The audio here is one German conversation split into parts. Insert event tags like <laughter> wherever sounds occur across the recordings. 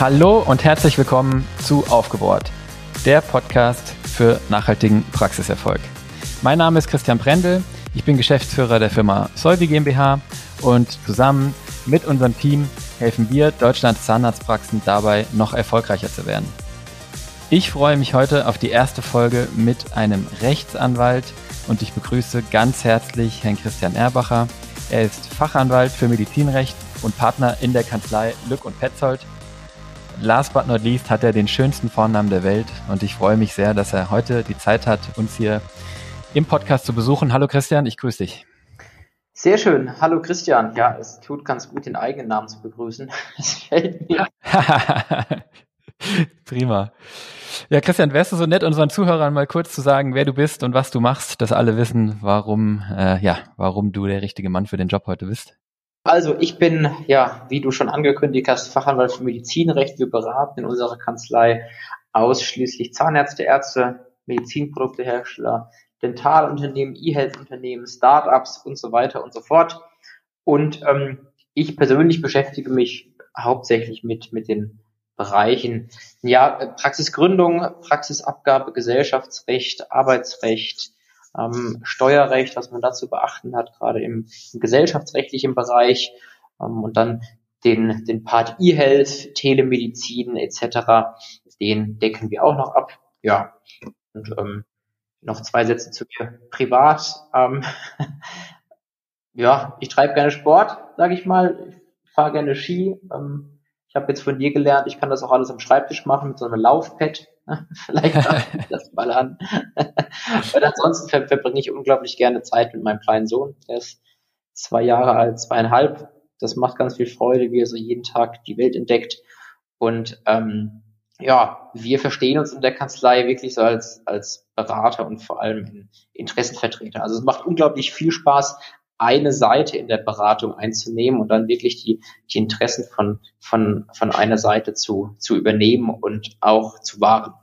Hallo und herzlich willkommen zu Aufgebohrt, der Podcast für nachhaltigen Praxiserfolg. Mein Name ist Christian Brendel, ich bin Geschäftsführer der Firma Solvi GmbH und zusammen mit unserem Team helfen wir Deutschlands Zahnarztpraxen dabei, noch erfolgreicher zu werden. Ich freue mich heute auf die erste Folge mit einem Rechtsanwalt und ich begrüße ganz herzlich Herrn Christian Erbacher. Er ist Fachanwalt für Medizinrecht und Partner in der Kanzlei Lück und Petzold last but not least hat er den schönsten Vornamen der Welt und ich freue mich sehr, dass er heute die Zeit hat, uns hier im Podcast zu besuchen. Hallo Christian, ich grüße dich. Sehr schön. Hallo Christian. Ja, es tut ganz gut, den eigenen Namen zu begrüßen. <laughs> Das fällt mir. <laughs> Prima. Ja, Christian, wärst du so nett, unseren Zuhörern mal kurz zu sagen, wer du bist und was du machst, dass alle wissen, warum, äh, ja, warum du der richtige Mann für den Job heute bist? Also ich bin, ja, wie du schon angekündigt hast, Fachanwalt für Medizinrecht. Wir beraten in unserer Kanzlei ausschließlich Zahnärzte, Ärzte, Medizinproduktehersteller, Dentalunternehmen, E-Health-Unternehmen, Startups und so weiter und so fort. Und ähm, ich persönlich beschäftige mich hauptsächlich mit, mit den Bereichen ja, Praxisgründung, Praxisabgabe, Gesellschaftsrecht, Arbeitsrecht, ähm, Steuerrecht, was man dazu beachten hat, gerade im, im gesellschaftsrechtlichen Bereich ähm, und dann den, den Part E-Health, Telemedizin etc., den decken wir auch noch ab. Ja, und ähm, noch zwei Sätze zu mir privat. Ähm, <laughs> ja, ich treibe gerne Sport, sage ich mal. Ich fahre gerne Ski. Ähm, ich habe jetzt von dir gelernt, ich kann das auch alles am Schreibtisch machen mit so einem Laufpad. <laughs> Vielleicht <laughs> ich das mal an. <laughs> Und ansonsten ver verbringe ich unglaublich gerne Zeit mit meinem kleinen Sohn. Der ist zwei Jahre alt, zweieinhalb. Das macht ganz viel Freude, wie er so jeden Tag die Welt entdeckt. Und ähm, ja, wir verstehen uns in der Kanzlei wirklich so als, als Berater und vor allem Interessenvertreter. Also es macht unglaublich viel Spaß, eine Seite in der Beratung einzunehmen und dann wirklich die, die Interessen von, von, von einer Seite zu, zu übernehmen und auch zu wahren.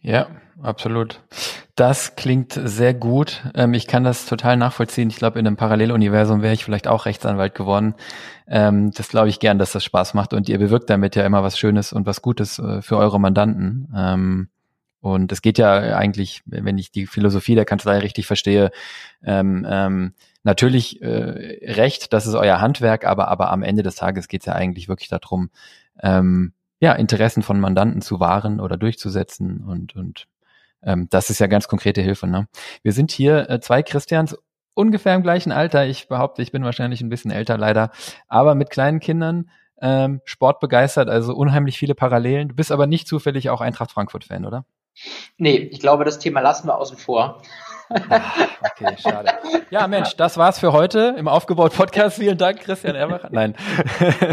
Ja, absolut. Das klingt sehr gut. Ähm, ich kann das total nachvollziehen. Ich glaube, in einem Paralleluniversum wäre ich vielleicht auch Rechtsanwalt geworden. Ähm, das glaube ich gern, dass das Spaß macht und ihr bewirkt damit ja immer was Schönes und was Gutes äh, für eure Mandanten. Ähm, und es geht ja eigentlich, wenn ich die Philosophie der Kanzlei richtig verstehe, ähm, ähm, natürlich äh, recht, das ist euer Handwerk, aber, aber am Ende des Tages geht es ja eigentlich wirklich darum, ähm, ja, Interessen von Mandanten zu wahren oder durchzusetzen und, und ähm, das ist ja ganz konkrete Hilfe. Ne? Wir sind hier äh, zwei Christians ungefähr im gleichen Alter. Ich behaupte, ich bin wahrscheinlich ein bisschen älter leider, aber mit kleinen Kindern, ähm, Sport begeistert, also unheimlich viele Parallelen. Du bist aber nicht zufällig auch Eintracht Frankfurt-Fan, oder? Nee, ich glaube, das Thema lassen wir außen vor. Ach, okay, schade. Ja, Mensch, das war's für heute im Aufgebaut Podcast. Vielen Dank, Christian Ermacher. Nein.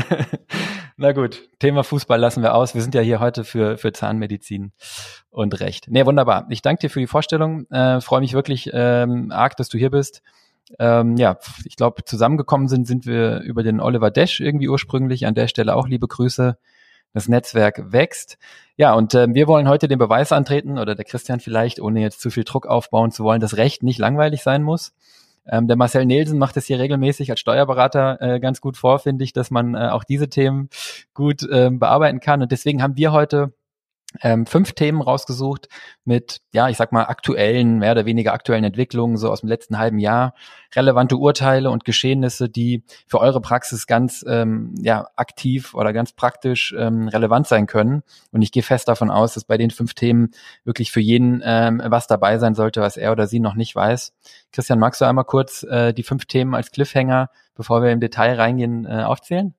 <laughs> Na gut, Thema Fußball lassen wir aus. Wir sind ja hier heute für, für Zahnmedizin und Recht. Nee, wunderbar. Ich danke dir für die Vorstellung. Äh, Freue mich wirklich ähm, arg, dass du hier bist. Ähm, ja, ich glaube, zusammengekommen sind, sind wir über den Oliver Desch irgendwie ursprünglich. An der Stelle auch liebe Grüße das Netzwerk wächst. Ja, und äh, wir wollen heute den Beweis antreten, oder der Christian vielleicht, ohne jetzt zu viel Druck aufbauen zu wollen, dass Recht nicht langweilig sein muss. Ähm, der Marcel Nielsen macht es hier regelmäßig als Steuerberater äh, ganz gut vor, finde ich, dass man äh, auch diese Themen gut äh, bearbeiten kann. Und deswegen haben wir heute ähm, fünf Themen rausgesucht mit, ja, ich sag mal, aktuellen, mehr oder weniger aktuellen Entwicklungen, so aus dem letzten halben Jahr, relevante Urteile und Geschehnisse, die für eure Praxis ganz ähm, ja, aktiv oder ganz praktisch ähm, relevant sein können. Und ich gehe fest davon aus, dass bei den fünf Themen wirklich für jeden ähm, was dabei sein sollte, was er oder sie noch nicht weiß. Christian, magst du einmal kurz äh, die fünf Themen als Cliffhanger, bevor wir im Detail reingehen, äh, aufzählen?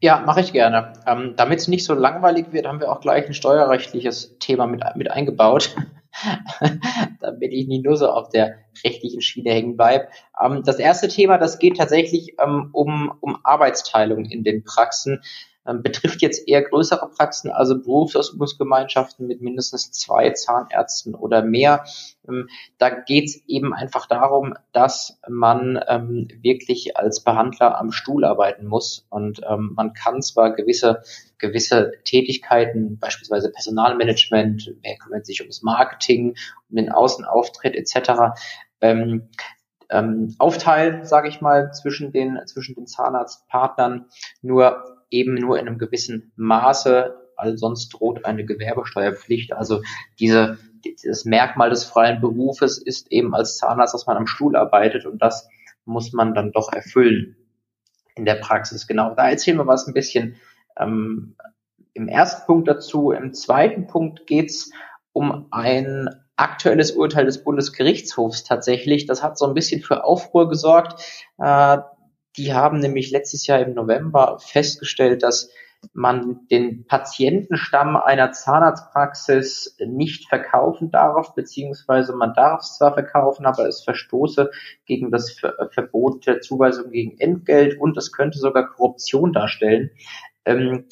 Ja, mache ich gerne. Ähm, Damit es nicht so langweilig wird, haben wir auch gleich ein steuerrechtliches Thema mit, mit eingebaut, <laughs> damit ich nicht nur so auf der rechtlichen Schiene hängen bleibe. Ähm, das erste Thema, das geht tatsächlich ähm, um, um Arbeitsteilung in den Praxen betrifft jetzt eher größere Praxen, also Berufsausübungsgemeinschaften mit mindestens zwei Zahnärzten oder mehr. Ähm, da geht es eben einfach darum, dass man ähm, wirklich als Behandler am Stuhl arbeiten muss und ähm, man kann zwar gewisse gewisse Tätigkeiten, beispielsweise Personalmanagement, wer kümmert sich ums Marketing, um den Außenauftritt etc. Ähm, ähm, aufteilen, sage ich mal, zwischen den zwischen den Zahnarztpartnern. Nur eben nur in einem gewissen Maße, weil sonst droht eine Gewerbesteuerpflicht. Also diese, das Merkmal des freien Berufes ist eben als Zahnarzt, dass man am Stuhl arbeitet und das muss man dann doch erfüllen in der Praxis. Genau, da erzählen wir was ein bisschen ähm, im ersten Punkt dazu. Im zweiten Punkt geht's um ein aktuelles Urteil des Bundesgerichtshofs tatsächlich. Das hat so ein bisschen für Aufruhr gesorgt. Äh, die haben nämlich letztes Jahr im November festgestellt, dass man den Patientenstamm einer Zahnarztpraxis nicht verkaufen darf, beziehungsweise man darf es zwar verkaufen, aber es verstoße gegen das Verbot der Zuweisung gegen Entgelt und es könnte sogar Korruption darstellen. Ähm,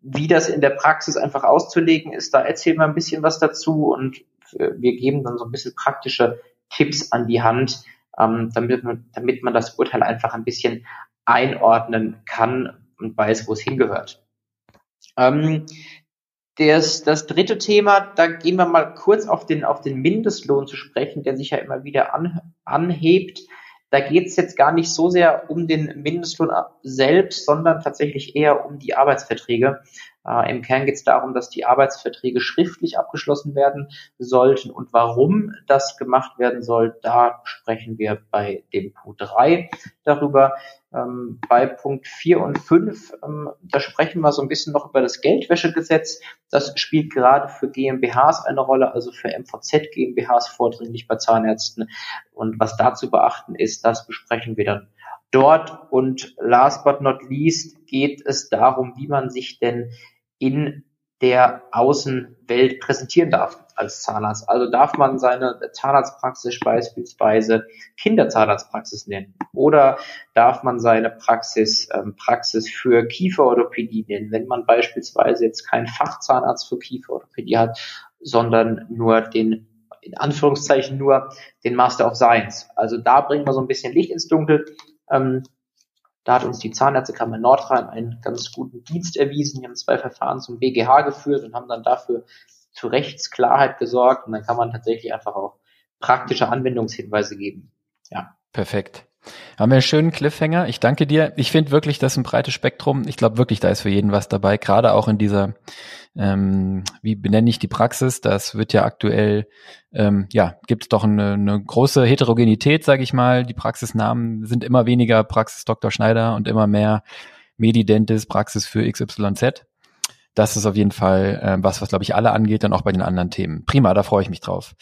wie das in der Praxis einfach auszulegen ist, da erzählen wir ein bisschen was dazu und wir geben dann so ein bisschen praktische Tipps an die Hand, ähm, damit, man, damit man das Urteil einfach ein bisschen einordnen kann und weiß, wo es hingehört. Ähm, das, das dritte Thema, da gehen wir mal kurz auf den, auf den Mindestlohn zu sprechen, der sich ja immer wieder an, anhebt. Da geht es jetzt gar nicht so sehr um den Mindestlohn selbst, sondern tatsächlich eher um die Arbeitsverträge. Äh, Im Kern geht es darum, dass die Arbeitsverträge schriftlich abgeschlossen werden sollten und warum das gemacht werden soll, da sprechen wir bei dem Punkt 3 darüber. Ähm, bei Punkt 4 und 5, ähm, da sprechen wir so ein bisschen noch über das Geldwäschegesetz. Das spielt gerade für GmbHs eine Rolle, also für MVZ GmbHs vordringlich bei Zahnärzten. Und was da zu beachten ist, das besprechen wir dann dort. Und last but not least geht es darum, wie man sich denn in der Außenwelt präsentieren darf als Zahnarzt. Also darf man seine Zahnarztpraxis beispielsweise Kinderzahnarztpraxis nennen oder darf man seine Praxis ähm, Praxis für Kieferorthopädie nennen, wenn man beispielsweise jetzt keinen Fachzahnarzt für Kieferorthopädie hat, sondern nur den in Anführungszeichen nur den Master of Science. Also da bringen wir so ein bisschen Licht ins Dunkel. Ähm, da hat uns die Zahnärztekammer Nordrhein einen ganz guten Dienst erwiesen. Die haben zwei Verfahren zum BGH geführt und haben dann dafür zu Rechtsklarheit gesorgt. Und dann kann man tatsächlich einfach auch praktische Anwendungshinweise geben. Ja. Perfekt. Haben wir einen schönen Cliffhanger. Ich danke dir. Ich finde wirklich, das ist ein breites Spektrum. Ich glaube wirklich, da ist für jeden was dabei. Gerade auch in dieser, ähm, wie benenne ich die Praxis? Das wird ja aktuell, ähm, ja, gibt es doch eine, eine große Heterogenität, sage ich mal. Die Praxisnamen sind immer weniger Praxis Dr. Schneider und immer mehr Medidentis, Praxis für XYZ. Das ist auf jeden Fall äh, was, was glaube ich alle angeht, dann auch bei den anderen Themen. Prima, da freue ich mich drauf.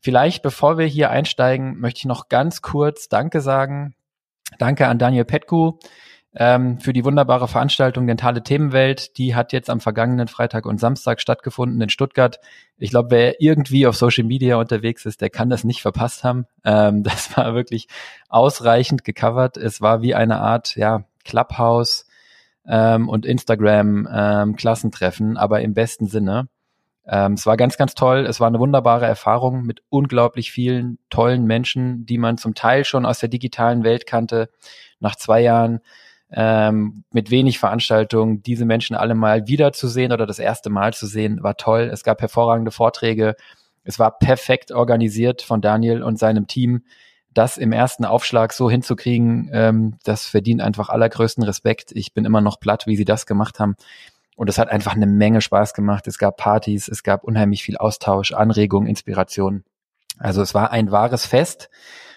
Vielleicht, bevor wir hier einsteigen, möchte ich noch ganz kurz Danke sagen. Danke an Daniel Petku ähm, für die wunderbare Veranstaltung Dentale Themenwelt. Die hat jetzt am vergangenen Freitag und Samstag stattgefunden in Stuttgart. Ich glaube, wer irgendwie auf Social Media unterwegs ist, der kann das nicht verpasst haben. Ähm, <laughs> das war wirklich ausreichend gecovert. Es war wie eine Art ja, Clubhouse ähm, und Instagram ähm, Klassentreffen, aber im besten Sinne. Ähm, es war ganz, ganz toll. Es war eine wunderbare Erfahrung mit unglaublich vielen tollen Menschen, die man zum Teil schon aus der digitalen Welt kannte. Nach zwei Jahren ähm, mit wenig Veranstaltungen, diese Menschen alle mal wiederzusehen oder das erste Mal zu sehen, war toll. Es gab hervorragende Vorträge. Es war perfekt organisiert von Daniel und seinem Team. Das im ersten Aufschlag so hinzukriegen, ähm, das verdient einfach allergrößten Respekt. Ich bin immer noch platt, wie sie das gemacht haben. Und es hat einfach eine Menge Spaß gemacht. Es gab Partys, es gab unheimlich viel Austausch, Anregung, Inspiration. Also es war ein wahres Fest.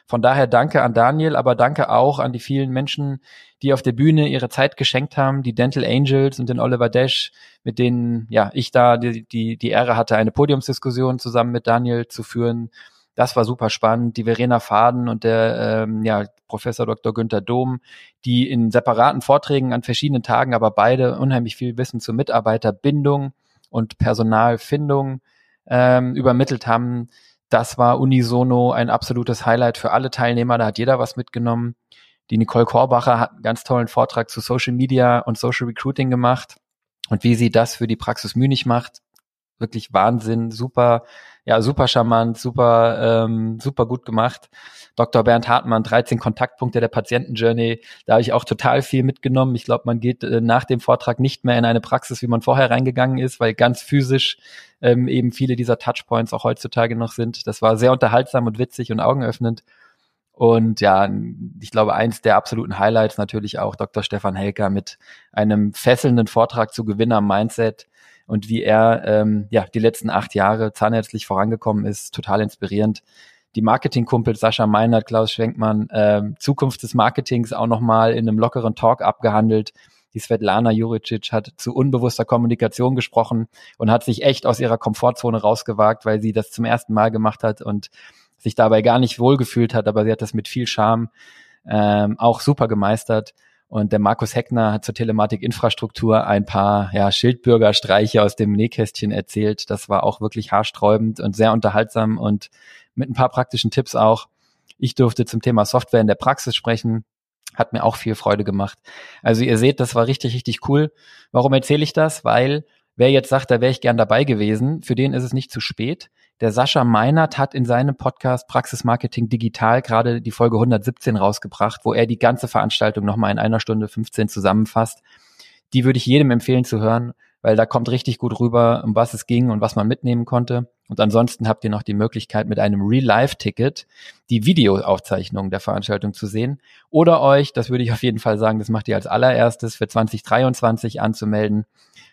Von daher danke an Daniel, aber danke auch an die vielen Menschen, die auf der Bühne ihre Zeit geschenkt haben, die Dental Angels und den Oliver Dash, mit denen ja ich da die, die, die Ehre hatte, eine Podiumsdiskussion zusammen mit Daniel zu führen. Das war super spannend. Die Verena Faden und der ähm, ja, Professor Dr. Günther Dom, die in separaten Vorträgen an verschiedenen Tagen aber beide unheimlich viel Wissen zur Mitarbeiterbindung und Personalfindung ähm, übermittelt haben. Das war unisono ein absolutes Highlight für alle Teilnehmer. Da hat jeder was mitgenommen. Die Nicole Korbacher hat einen ganz tollen Vortrag zu Social Media und Social Recruiting gemacht und wie sie das für die Praxis Münich macht. Wirklich Wahnsinn, super ja, super charmant, super, ähm, super gut gemacht. Dr. Bernd Hartmann, 13 Kontaktpunkte der Patientenjourney. Da habe ich auch total viel mitgenommen. Ich glaube, man geht äh, nach dem Vortrag nicht mehr in eine Praxis, wie man vorher reingegangen ist, weil ganz physisch ähm, eben viele dieser Touchpoints auch heutzutage noch sind. Das war sehr unterhaltsam und witzig und augenöffnend. Und ja, ich glaube, eins der absoluten Highlights natürlich auch Dr. Stefan Helker mit einem fesselnden Vortrag zu Gewinner-Mindset und wie er ähm, ja die letzten acht Jahre zahnärztlich vorangekommen ist, total inspirierend. Die Marketingkumpel Sascha Meinert, Klaus Schwenkmann, äh, Zukunft des Marketings auch nochmal in einem lockeren Talk abgehandelt. Die Svetlana Juricic hat zu unbewusster Kommunikation gesprochen und hat sich echt aus ihrer Komfortzone rausgewagt, weil sie das zum ersten Mal gemacht hat und sich dabei gar nicht wohlgefühlt hat, aber sie hat das mit viel Charme ähm, auch super gemeistert. Und der Markus Heckner hat zur Telematik-Infrastruktur ein paar ja, Schildbürgerstreiche aus dem Nähkästchen erzählt. Das war auch wirklich haarsträubend und sehr unterhaltsam und mit ein paar praktischen Tipps auch. Ich durfte zum Thema Software in der Praxis sprechen. Hat mir auch viel Freude gemacht. Also ihr seht, das war richtig, richtig cool. Warum erzähle ich das? Weil wer jetzt sagt, da wäre ich gern dabei gewesen, für den ist es nicht zu spät. Der Sascha Meinert hat in seinem Podcast Praxis Marketing Digital gerade die Folge 117 rausgebracht, wo er die ganze Veranstaltung nochmal in einer Stunde 15 zusammenfasst. Die würde ich jedem empfehlen zu hören, weil da kommt richtig gut rüber, um was es ging und was man mitnehmen konnte. Und ansonsten habt ihr noch die Möglichkeit, mit einem Real-Life-Ticket die Videoaufzeichnung der Veranstaltung zu sehen oder euch, das würde ich auf jeden Fall sagen, das macht ihr als allererstes für 2023 anzumelden.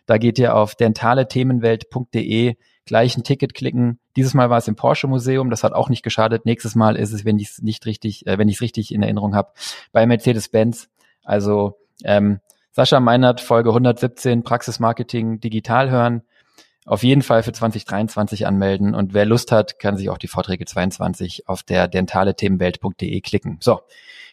Da geht ihr auf dentalethemenwelt.de gleich ein Ticket klicken. Dieses Mal war es im Porsche Museum, das hat auch nicht geschadet. Nächstes Mal ist es, wenn ich es nicht richtig, äh, wenn ich es richtig in Erinnerung habe, bei Mercedes-Benz. Also ähm, Sascha Meinert, Folge 117, Praxismarketing digital hören. Auf jeden Fall für 2023 anmelden und wer Lust hat, kann sich auch die Vorträge 22 auf der dentalethemenwelt.de klicken. So,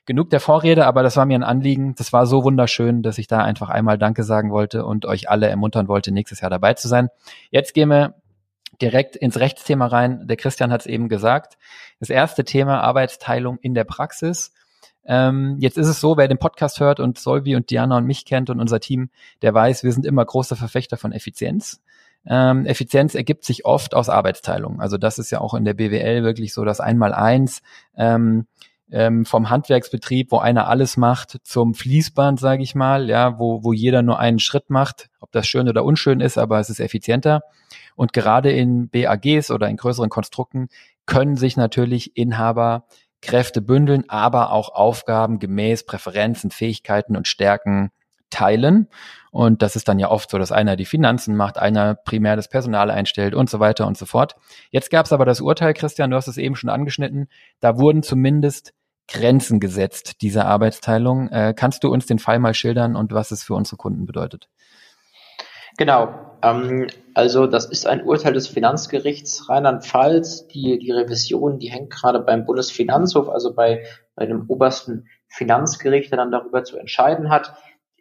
genug der Vorrede, aber das war mir ein Anliegen. Das war so wunderschön, dass ich da einfach einmal Danke sagen wollte und euch alle ermuntern wollte, nächstes Jahr dabei zu sein. Jetzt gehen wir direkt ins Rechtsthema rein. Der Christian hat es eben gesagt. Das erste Thema Arbeitsteilung in der Praxis. Ähm, jetzt ist es so, wer den Podcast hört und Solvi und Diana und mich kennt und unser Team, der weiß, wir sind immer große Verfechter von Effizienz. Ähm, Effizienz ergibt sich oft aus Arbeitsteilung. Also das ist ja auch in der BWL wirklich so das Einmaleins. Ähm, ähm, vom Handwerksbetrieb, wo einer alles macht, zum Fließband, sage ich mal, ja, wo, wo jeder nur einen Schritt macht, ob das schön oder unschön ist, aber es ist effizienter. Und gerade in BAGs oder in größeren Konstrukten können sich natürlich Inhaber Kräfte bündeln, aber auch Aufgaben gemäß Präferenzen, Fähigkeiten und Stärken teilen. Und das ist dann ja oft so, dass einer die Finanzen macht, einer primär das Personal einstellt und so weiter und so fort. Jetzt gab es aber das Urteil, Christian, du hast es eben schon angeschnitten, da wurden zumindest Grenzen gesetzt dieser Arbeitsteilung. Äh, kannst du uns den Fall mal schildern und was es für unsere Kunden bedeutet? Genau. Ähm, also das ist ein Urteil des Finanzgerichts Rheinland-Pfalz. Die, die Revision, die hängt gerade beim Bundesfinanzhof, also bei, bei dem obersten Finanzgericht, der dann darüber zu entscheiden hat.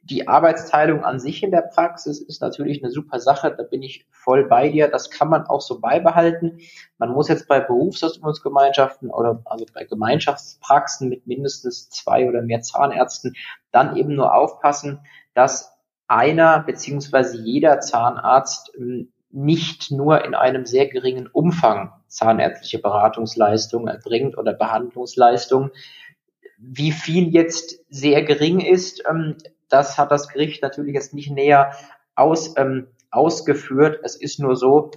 Die Arbeitsteilung an sich in der Praxis ist natürlich eine super Sache, da bin ich voll bei dir. Das kann man auch so beibehalten. Man muss jetzt bei Berufsausbildungsgemeinschaften oder also bei Gemeinschaftspraxen mit mindestens zwei oder mehr Zahnärzten dann eben nur aufpassen, dass einer beziehungsweise jeder Zahnarzt ähm, nicht nur in einem sehr geringen Umfang zahnärztliche Beratungsleistungen erbringt oder Behandlungsleistungen. Wie viel jetzt sehr gering ist, ähm, das hat das Gericht natürlich jetzt nicht näher aus, ähm, ausgeführt. Es ist nur so,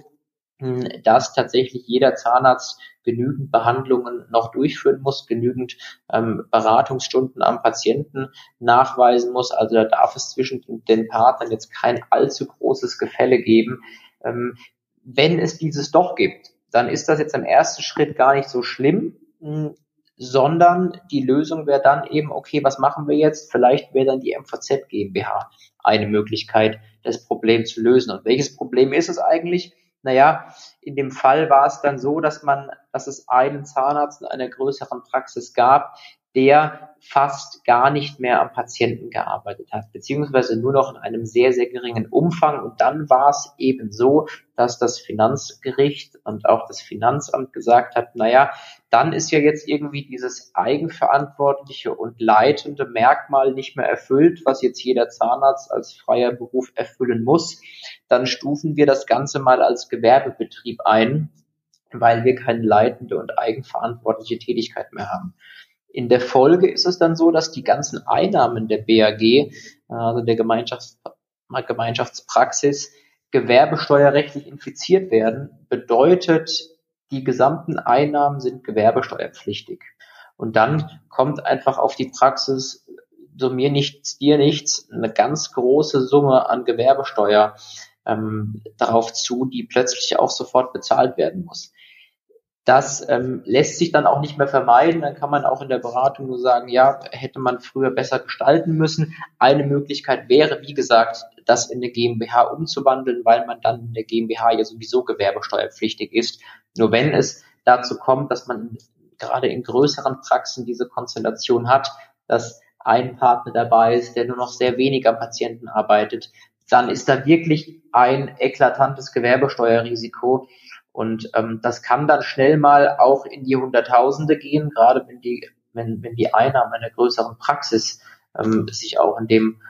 dass tatsächlich jeder Zahnarzt genügend Behandlungen noch durchführen muss, genügend ähm, Beratungsstunden am Patienten nachweisen muss. Also da darf es zwischen den Partnern jetzt kein allzu großes Gefälle geben. Ähm, wenn es dieses doch gibt, dann ist das jetzt im ersten Schritt gar nicht so schlimm, sondern die Lösung wäre dann eben, okay, was machen wir jetzt? Vielleicht wäre dann die MVZ GmbH eine Möglichkeit, das Problem zu lösen. Und welches Problem ist es eigentlich? Naja, in dem Fall war es dann so, dass man, dass es einen Zahnarzt in einer größeren Praxis gab, der fast gar nicht mehr am Patienten gearbeitet hat, beziehungsweise nur noch in einem sehr, sehr geringen Umfang. Und dann war es eben so, dass das Finanzgericht und auch das Finanzamt gesagt hat, naja, dann ist ja jetzt irgendwie dieses eigenverantwortliche und leitende Merkmal nicht mehr erfüllt, was jetzt jeder Zahnarzt als freier Beruf erfüllen muss. Dann stufen wir das Ganze mal als Gewerbebetrieb ein, weil wir keine leitende und eigenverantwortliche Tätigkeit mehr haben. In der Folge ist es dann so, dass die ganzen Einnahmen der BAG, also der Gemeinschafts Gemeinschaftspraxis, gewerbesteuerrechtlich infiziert werden, bedeutet, die gesamten Einnahmen sind gewerbesteuerpflichtig. Und dann kommt einfach auf die Praxis, so mir nichts, dir nichts, eine ganz große Summe an Gewerbesteuer ähm, darauf zu, die plötzlich auch sofort bezahlt werden muss. Das ähm, lässt sich dann auch nicht mehr vermeiden. Dann kann man auch in der Beratung nur sagen, ja, hätte man früher besser gestalten müssen. Eine Möglichkeit wäre, wie gesagt, das in eine GmbH umzuwandeln, weil man dann in der GmbH ja sowieso gewerbesteuerpflichtig ist. Nur wenn es dazu kommt, dass man gerade in größeren Praxen diese Konstellation hat, dass ein Partner dabei ist, der nur noch sehr wenig am Patienten arbeitet, dann ist da wirklich ein eklatantes Gewerbesteuerrisiko. Und ähm, das kann dann schnell mal auch in die Hunderttausende gehen, gerade wenn die, wenn, wenn die Einnahmen einer größeren Praxis ähm, sich auch in dem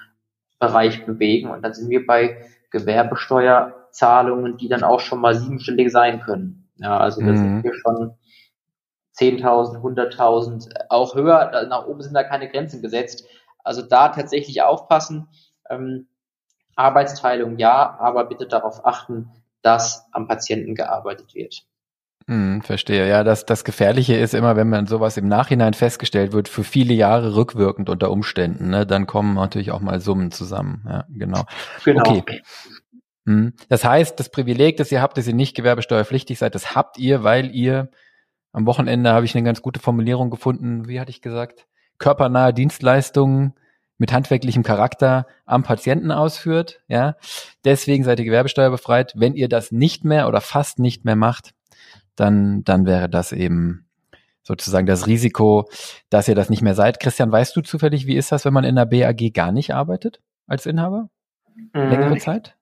Bereich bewegen. Und dann sind wir bei Gewerbesteuerzahlungen, die dann auch schon mal siebenstellig sein können. Ja, also da mhm. sind wir schon 10.000, 100.000, auch höher. Nach oben sind da keine Grenzen gesetzt. Also da tatsächlich aufpassen. Ähm, Arbeitsteilung ja, aber bitte darauf achten, dass am Patienten gearbeitet wird. Hm, verstehe. Ja, das, das Gefährliche ist immer, wenn man sowas im Nachhinein festgestellt wird, für viele Jahre rückwirkend unter Umständen, ne, dann kommen natürlich auch mal Summen zusammen. Ja, genau. genau. Okay. Hm. Das heißt, das Privileg, das ihr habt, dass ihr nicht gewerbesteuerpflichtig seid, das habt ihr, weil ihr am Wochenende habe ich eine ganz gute Formulierung gefunden, wie hatte ich gesagt, körpernahe Dienstleistungen mit handwerklichem Charakter am Patienten ausführt, ja. Deswegen seid ihr gewerbesteuerbefreit. Wenn ihr das nicht mehr oder fast nicht mehr macht, dann, dann wäre das eben sozusagen das Risiko, dass ihr das nicht mehr seid. Christian, weißt du zufällig, wie ist das, wenn man in der BAG gar nicht arbeitet als Inhaber? Längere mhm. Zeit?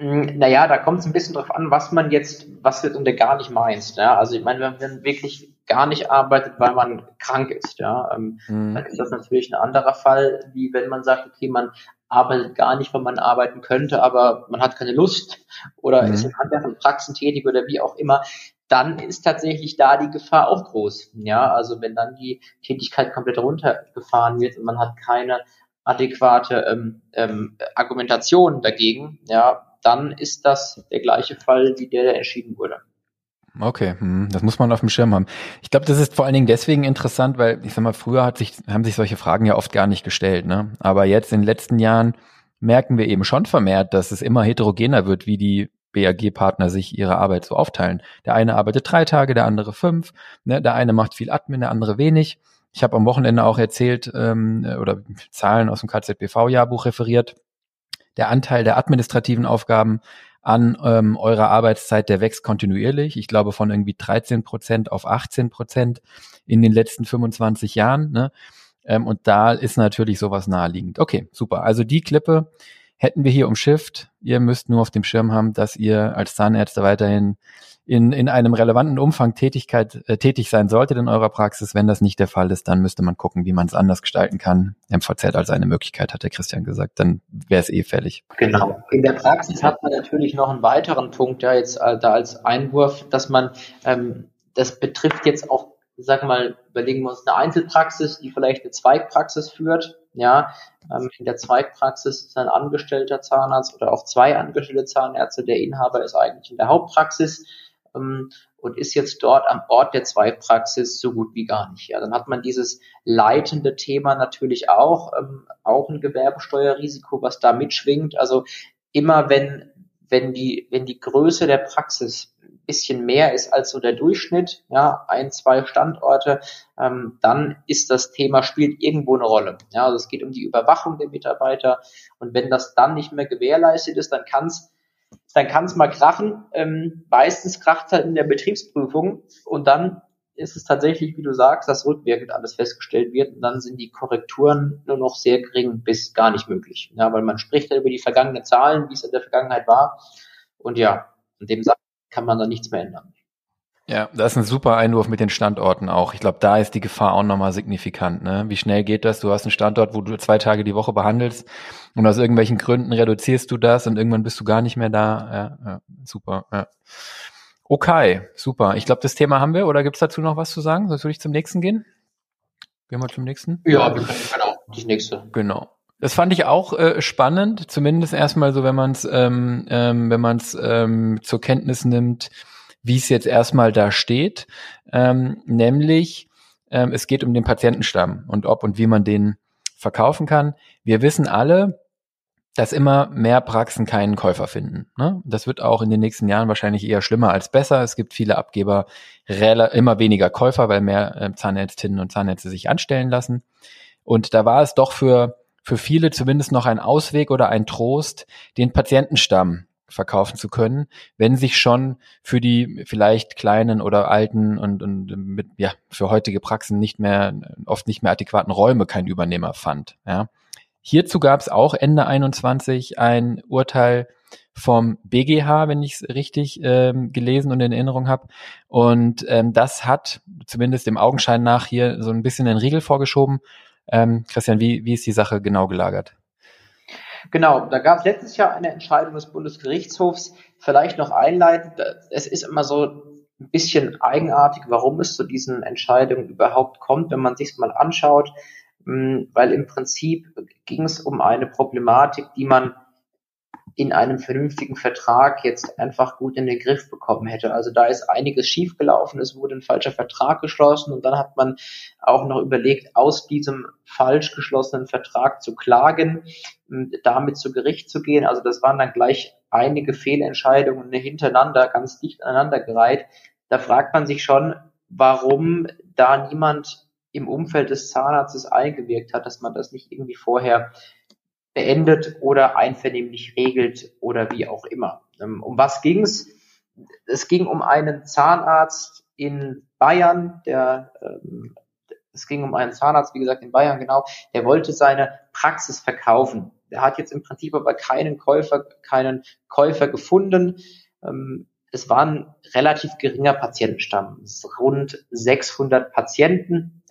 Mm, naja, da kommt es ein bisschen drauf an, was man jetzt, was du unter gar nicht meinst. Ja? Also ich meine, wenn man wirklich gar nicht arbeitet, weil man krank ist, ja, ähm, mhm. dann ist das natürlich ein anderer Fall, wie wenn man sagt, okay, man arbeitet gar nicht, weil man arbeiten könnte, aber man hat keine Lust oder mhm. ist in anderen Praxen tätig oder wie auch immer, dann ist tatsächlich da die Gefahr auch groß. Ja, also wenn dann die Tätigkeit komplett runtergefahren wird und man hat keine adäquate ähm, ähm, Argumentation dagegen, ja, dann ist das der gleiche Fall wie der, der entschieden wurde. Okay, hm, das muss man auf dem Schirm haben. Ich glaube, das ist vor allen Dingen deswegen interessant, weil ich sag mal, früher hat sich, haben sich solche Fragen ja oft gar nicht gestellt. Ne? Aber jetzt in den letzten Jahren merken wir eben schon vermehrt, dass es immer heterogener wird, wie die BAG-Partner sich ihre Arbeit so aufteilen. Der eine arbeitet drei Tage, der andere fünf. Ne? Der eine macht viel Admin, der andere wenig. Ich habe am Wochenende auch erzählt ähm, oder Zahlen aus dem KZBV-Jahrbuch referiert der Anteil der administrativen Aufgaben an ähm, eurer Arbeitszeit, der wächst kontinuierlich. Ich glaube von irgendwie 13 Prozent auf 18 Prozent in den letzten 25 Jahren. Ne? Ähm, und da ist natürlich sowas naheliegend. Okay, super. Also die Klippe hätten wir hier umschifft. Ihr müsst nur auf dem Schirm haben, dass ihr als Zahnärzte weiterhin in, in einem relevanten Umfang Tätigkeit, äh, tätig sein solltet in eurer Praxis. Wenn das nicht der Fall ist, dann müsste man gucken, wie man es anders gestalten kann. MVZ als eine Möglichkeit, hat der Christian gesagt. Dann wäre es eh fällig. Genau. In der Praxis hat man natürlich noch einen weiteren Punkt, ja, jetzt äh, da als Einwurf, dass man, ähm, das betrifft jetzt auch, sag mal, überlegen wir uns eine Einzelpraxis, die vielleicht eine Zweigpraxis führt. Ja, ähm, in der Zweigpraxis ist ein angestellter Zahnarzt oder auch zwei angestellte Zahnärzte. Der Inhaber ist eigentlich in der Hauptpraxis und ist jetzt dort am Ort der Zweitpraxis so gut wie gar nicht. Ja, dann hat man dieses leitende Thema natürlich auch, ähm, auch ein Gewerbesteuerrisiko, was da mitschwingt. Also immer wenn wenn die wenn die Größe der Praxis ein bisschen mehr ist als so der Durchschnitt, ja, ein, zwei Standorte, ähm, dann ist das Thema spielt irgendwo eine Rolle. Ja, also es geht um die Überwachung der Mitarbeiter und wenn das dann nicht mehr gewährleistet ist, dann kann es dann kann es mal krachen. Ähm, meistens kracht halt in der Betriebsprüfung und dann ist es tatsächlich, wie du sagst, dass rückwirkend alles festgestellt wird und dann sind die Korrekturen nur noch sehr gering bis gar nicht möglich. Ja, weil man spricht ja über die vergangenen Zahlen, wie es in der Vergangenheit war. Und ja, in dem Sachen kann man dann nichts mehr ändern. Ja, das ist ein super Einwurf mit den Standorten auch. Ich glaube, da ist die Gefahr auch nochmal signifikant. Ne? Wie schnell geht das? Du hast einen Standort, wo du zwei Tage die Woche behandelst und aus irgendwelchen Gründen reduzierst du das und irgendwann bist du gar nicht mehr da. Ja, ja super. Ja. Okay, super. Ich glaube, das Thema haben wir. Oder gibt es dazu noch was zu sagen? Sonst würde ich zum nächsten gehen. Gehen wir zum nächsten? Ja, wir können genau das nächste. Genau. Das fand ich auch äh, spannend, zumindest erstmal so, wenn man es, ähm, ähm, wenn man es ähm, zur Kenntnis nimmt, wie es jetzt erstmal da steht, ähm, nämlich ähm, es geht um den Patientenstamm und ob und wie man den verkaufen kann. Wir wissen alle, dass immer mehr Praxen keinen Käufer finden. Ne? Das wird auch in den nächsten Jahren wahrscheinlich eher schlimmer als besser. Es gibt viele Abgeber, immer weniger Käufer, weil mehr äh, Zahnärztinnen und Zahnärzte sich anstellen lassen. Und da war es doch für, für viele zumindest noch ein Ausweg oder ein Trost, den Patientenstamm verkaufen zu können, wenn sich schon für die vielleicht kleinen oder alten und, und mit, ja, für heutige Praxen nicht mehr, oft nicht mehr adäquaten Räume kein Übernehmer fand. Ja. Hierzu gab es auch Ende 21 ein Urteil vom BGH, wenn ich es richtig ähm, gelesen und in Erinnerung habe. Und ähm, das hat zumindest dem Augenschein nach hier so ein bisschen den Riegel vorgeschoben. Ähm, Christian, wie, wie ist die Sache genau gelagert? Genau, da gab es letztes Jahr eine Entscheidung des Bundesgerichtshofs. Vielleicht noch einleitend, es ist immer so ein bisschen eigenartig, warum es zu diesen Entscheidungen überhaupt kommt, wenn man sich mal anschaut, hm, weil im Prinzip ging es um eine Problematik, die man in einem vernünftigen Vertrag jetzt einfach gut in den Griff bekommen hätte. Also da ist einiges schiefgelaufen, es wurde ein falscher Vertrag geschlossen und dann hat man auch noch überlegt, aus diesem falsch geschlossenen Vertrag zu klagen, damit zu Gericht zu gehen. Also das waren dann gleich einige Fehlentscheidungen hintereinander, ganz dicht aneinander gereiht. Da fragt man sich schon, warum da niemand im Umfeld des Zahnarztes eingewirkt hat, dass man das nicht irgendwie vorher beendet oder einvernehmlich regelt oder wie auch immer. Ähm, um was ging's? Es ging um einen Zahnarzt in Bayern, der ähm, es ging um einen Zahnarzt, wie gesagt, in Bayern, genau, der wollte seine Praxis verkaufen. Der hat jetzt im Prinzip aber keinen Käufer, keinen Käufer gefunden. Ähm, es war ein relativ geringer Patientenstamm, rund 600 Patienten.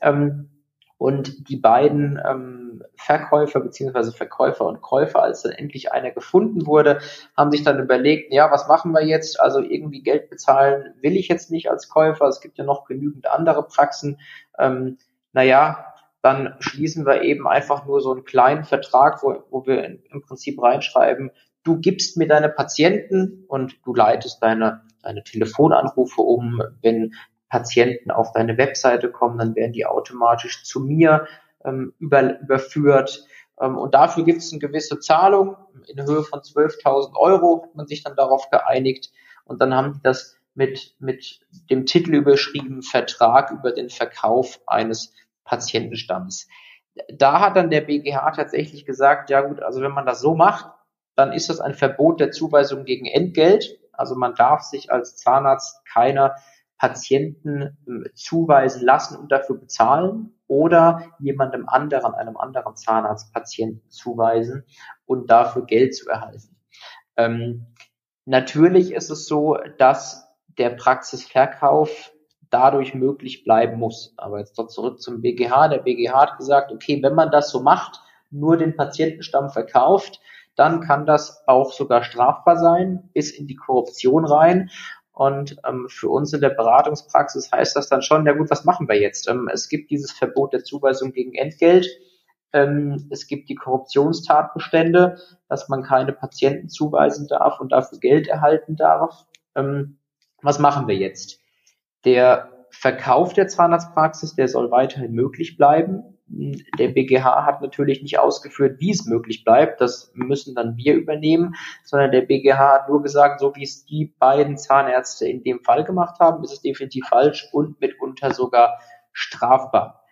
Und die beiden ähm, Verkäufer beziehungsweise Verkäufer und Käufer, als dann endlich einer gefunden wurde, haben sich dann überlegt, ja, was machen wir jetzt? Also irgendwie Geld bezahlen will ich jetzt nicht als Käufer. Es gibt ja noch genügend andere Praxen. Ähm, naja, dann schließen wir eben einfach nur so einen kleinen Vertrag, wo, wo wir in, im Prinzip reinschreiben, du gibst mir deine Patienten und du leitest deine, deine Telefonanrufe um, wenn Patienten auf deine Webseite kommen, dann werden die automatisch zu mir ähm, über, überführt. Ähm, und dafür gibt es eine gewisse Zahlung in Höhe von 12.000 Euro, hat man sich dann darauf geeinigt. Und dann haben die das mit, mit dem Titel überschrieben, Vertrag über den Verkauf eines Patientenstamms. Da hat dann der BGH tatsächlich gesagt, ja gut, also wenn man das so macht, dann ist das ein Verbot der Zuweisung gegen Entgelt. Also man darf sich als Zahnarzt keiner Patienten ähm, zuweisen lassen und dafür bezahlen oder jemandem anderen, einem anderen Zahnarzt Patienten zuweisen und dafür Geld zu erhalten. Ähm, natürlich ist es so, dass der Praxisverkauf dadurch möglich bleiben muss. Aber jetzt doch zurück zum BGH. Der BGH hat gesagt, okay, wenn man das so macht, nur den Patientenstamm verkauft, dann kann das auch sogar strafbar sein, bis in die Korruption rein. Und ähm, für uns in der Beratungspraxis heißt das dann schon, ja gut, was machen wir jetzt? Ähm, es gibt dieses Verbot der Zuweisung gegen Entgelt. Ähm, es gibt die Korruptionstatbestände, dass man keine Patienten zuweisen darf und dafür Geld erhalten darf. Ähm, was machen wir jetzt? Der Verkauf der Zahnarztpraxis, der soll weiterhin möglich bleiben. Der BGH hat natürlich nicht ausgeführt, wie es möglich bleibt. Das müssen dann wir übernehmen, sondern der BGH hat nur gesagt, so wie es die beiden Zahnärzte in dem Fall gemacht haben, ist es definitiv falsch und mitunter sogar strafbar.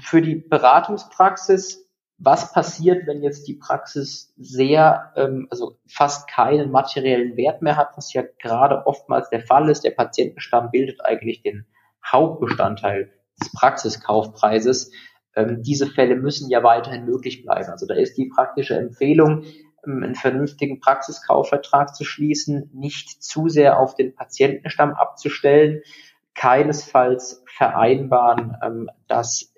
Für die Beratungspraxis, was passiert, wenn jetzt die Praxis sehr, ähm, also fast keinen materiellen Wert mehr hat, was ja gerade oftmals der Fall ist. Der Patientenstamm bildet eigentlich den Hauptbestandteil des Praxiskaufpreises. Ähm, diese Fälle müssen ja weiterhin möglich bleiben. Also da ist die praktische Empfehlung, ähm, einen vernünftigen Praxiskaufvertrag zu schließen, nicht zu sehr auf den Patientenstamm abzustellen, keinesfalls vereinbaren, ähm, dass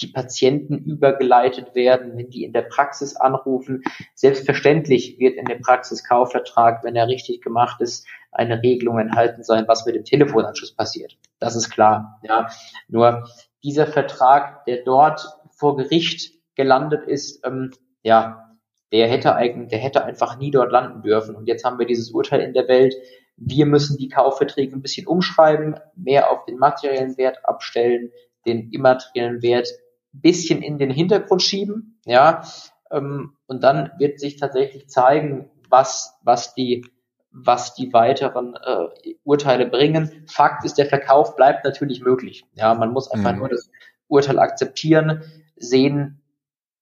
die Patienten übergeleitet werden, wenn die in der Praxis anrufen. Selbstverständlich wird in dem Praxiskaufvertrag, wenn er richtig gemacht ist, eine Regelung enthalten sein, was mit dem Telefonanschluss passiert. Das ist klar. Ja, nur dieser Vertrag, der dort vor Gericht gelandet ist, ähm, ja, der hätte eigentlich, der hätte einfach nie dort landen dürfen. Und jetzt haben wir dieses Urteil in der Welt. Wir müssen die Kaufverträge ein bisschen umschreiben, mehr auf den materiellen Wert abstellen, den immateriellen Wert ein bisschen in den Hintergrund schieben, ja, ähm, und dann wird sich tatsächlich zeigen, was, was die, was die weiteren äh, Urteile bringen. Fakt ist, der Verkauf bleibt natürlich möglich. Ja, man muss einfach mhm. nur das Urteil akzeptieren, sehen,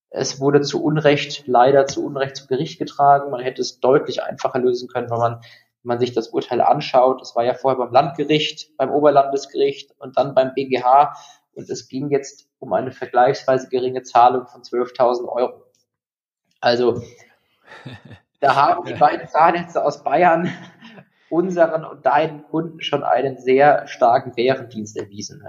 es wurde zu Unrecht, leider zu Unrecht zu Gericht getragen. Man hätte es deutlich einfacher lösen können, wenn man, wenn man sich das Urteil anschaut. Es war ja vorher beim Landgericht, beim Oberlandesgericht und dann beim BGH. Und es ging jetzt um eine vergleichsweise geringe Zahlung von 12.000 Euro. Also, <laughs> da haben die beiden Zahnärzte aus Bayern <laughs> unseren und deinen Kunden schon einen sehr starken Bärendienst erwiesen.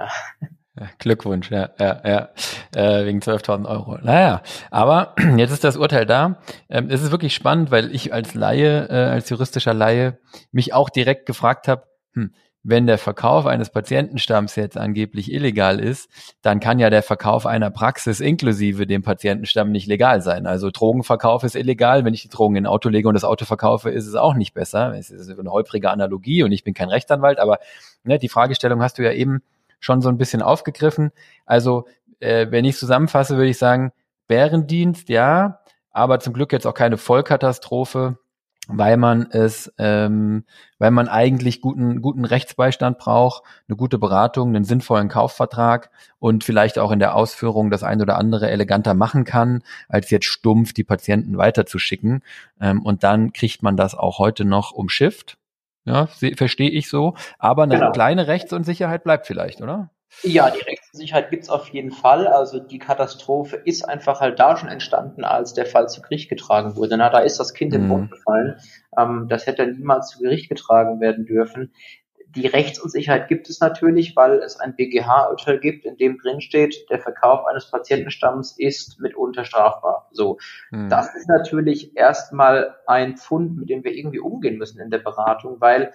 Glückwunsch, ja, ja, ja, äh, wegen 12.000 Euro. Naja, aber <clears throat> jetzt ist das Urteil da. Ähm, es ist wirklich spannend, weil ich als Laie, äh, als juristischer Laie, mich auch direkt gefragt habe, hm, wenn der Verkauf eines Patientenstamms jetzt angeblich illegal ist, dann kann ja der Verkauf einer Praxis inklusive dem Patientenstamm nicht legal sein. Also Drogenverkauf ist illegal. Wenn ich die Drogen in ein Auto lege und das Auto verkaufe, ist es auch nicht besser. Es ist eine holprige Analogie und ich bin kein Rechtsanwalt, aber ne, die Fragestellung hast du ja eben schon so ein bisschen aufgegriffen. Also, äh, wenn ich zusammenfasse, würde ich sagen, Bärendienst, ja, aber zum Glück jetzt auch keine Vollkatastrophe, weil man es, ähm, weil man eigentlich guten, guten Rechtsbeistand braucht, eine gute Beratung, einen sinnvollen Kaufvertrag und vielleicht auch in der Ausführung das ein oder andere eleganter machen kann, als jetzt stumpf die Patienten weiterzuschicken. Ähm, und dann kriegt man das auch heute noch umschifft. Ja, verstehe ich so. Aber eine genau. kleine Rechtsunsicherheit bleibt vielleicht, oder? Ja, die Rechtssicherheit gibt's auf jeden Fall. Also die Katastrophe ist einfach halt da schon entstanden, als der Fall zu Gericht getragen wurde. Na, da ist das Kind im Boot mhm. gefallen. Ähm, das hätte niemals zu Gericht getragen werden dürfen die Rechtsunsicherheit gibt es natürlich, weil es ein BGH-Urteil gibt, in dem drin steht, der Verkauf eines Patientenstamms ist mitunter strafbar. So. Hm. Das ist natürlich erstmal ein Fund, mit dem wir irgendwie umgehen müssen in der Beratung, weil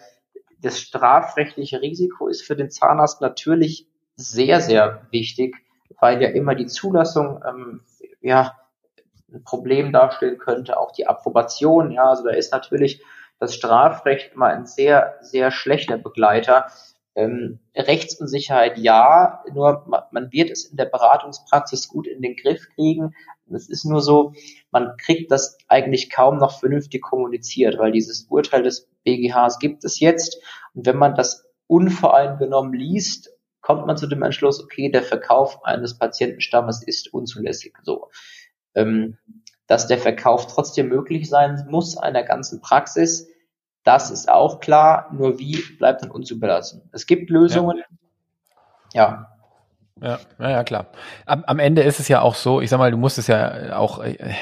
das strafrechtliche Risiko ist für den Zahnarzt natürlich sehr, sehr wichtig, weil ja immer die Zulassung, ähm, ja, ein Problem darstellen könnte, auch die Approbation, ja, also da ist natürlich das Strafrecht immer ein sehr, sehr schlechter Begleiter. Ähm, Rechtsunsicherheit ja, nur man wird es in der Beratungspraxis gut in den Griff kriegen. Es ist nur so, man kriegt das eigentlich kaum noch vernünftig kommuniziert, weil dieses Urteil des BGHs gibt es jetzt. Und wenn man das unvoreingenommen liest, kommt man zu dem Entschluss, okay, der Verkauf eines Patientenstammes ist unzulässig. So. Ähm, dass der Verkauf trotzdem möglich sein muss einer ganzen Praxis. Das ist auch klar, nur wie bleibt dann uns überlassen. Es gibt Lösungen. Ja. Ja, ja, ja klar. Am, am Ende ist es ja auch so, ich sag mal, du musst es ja auch, äh,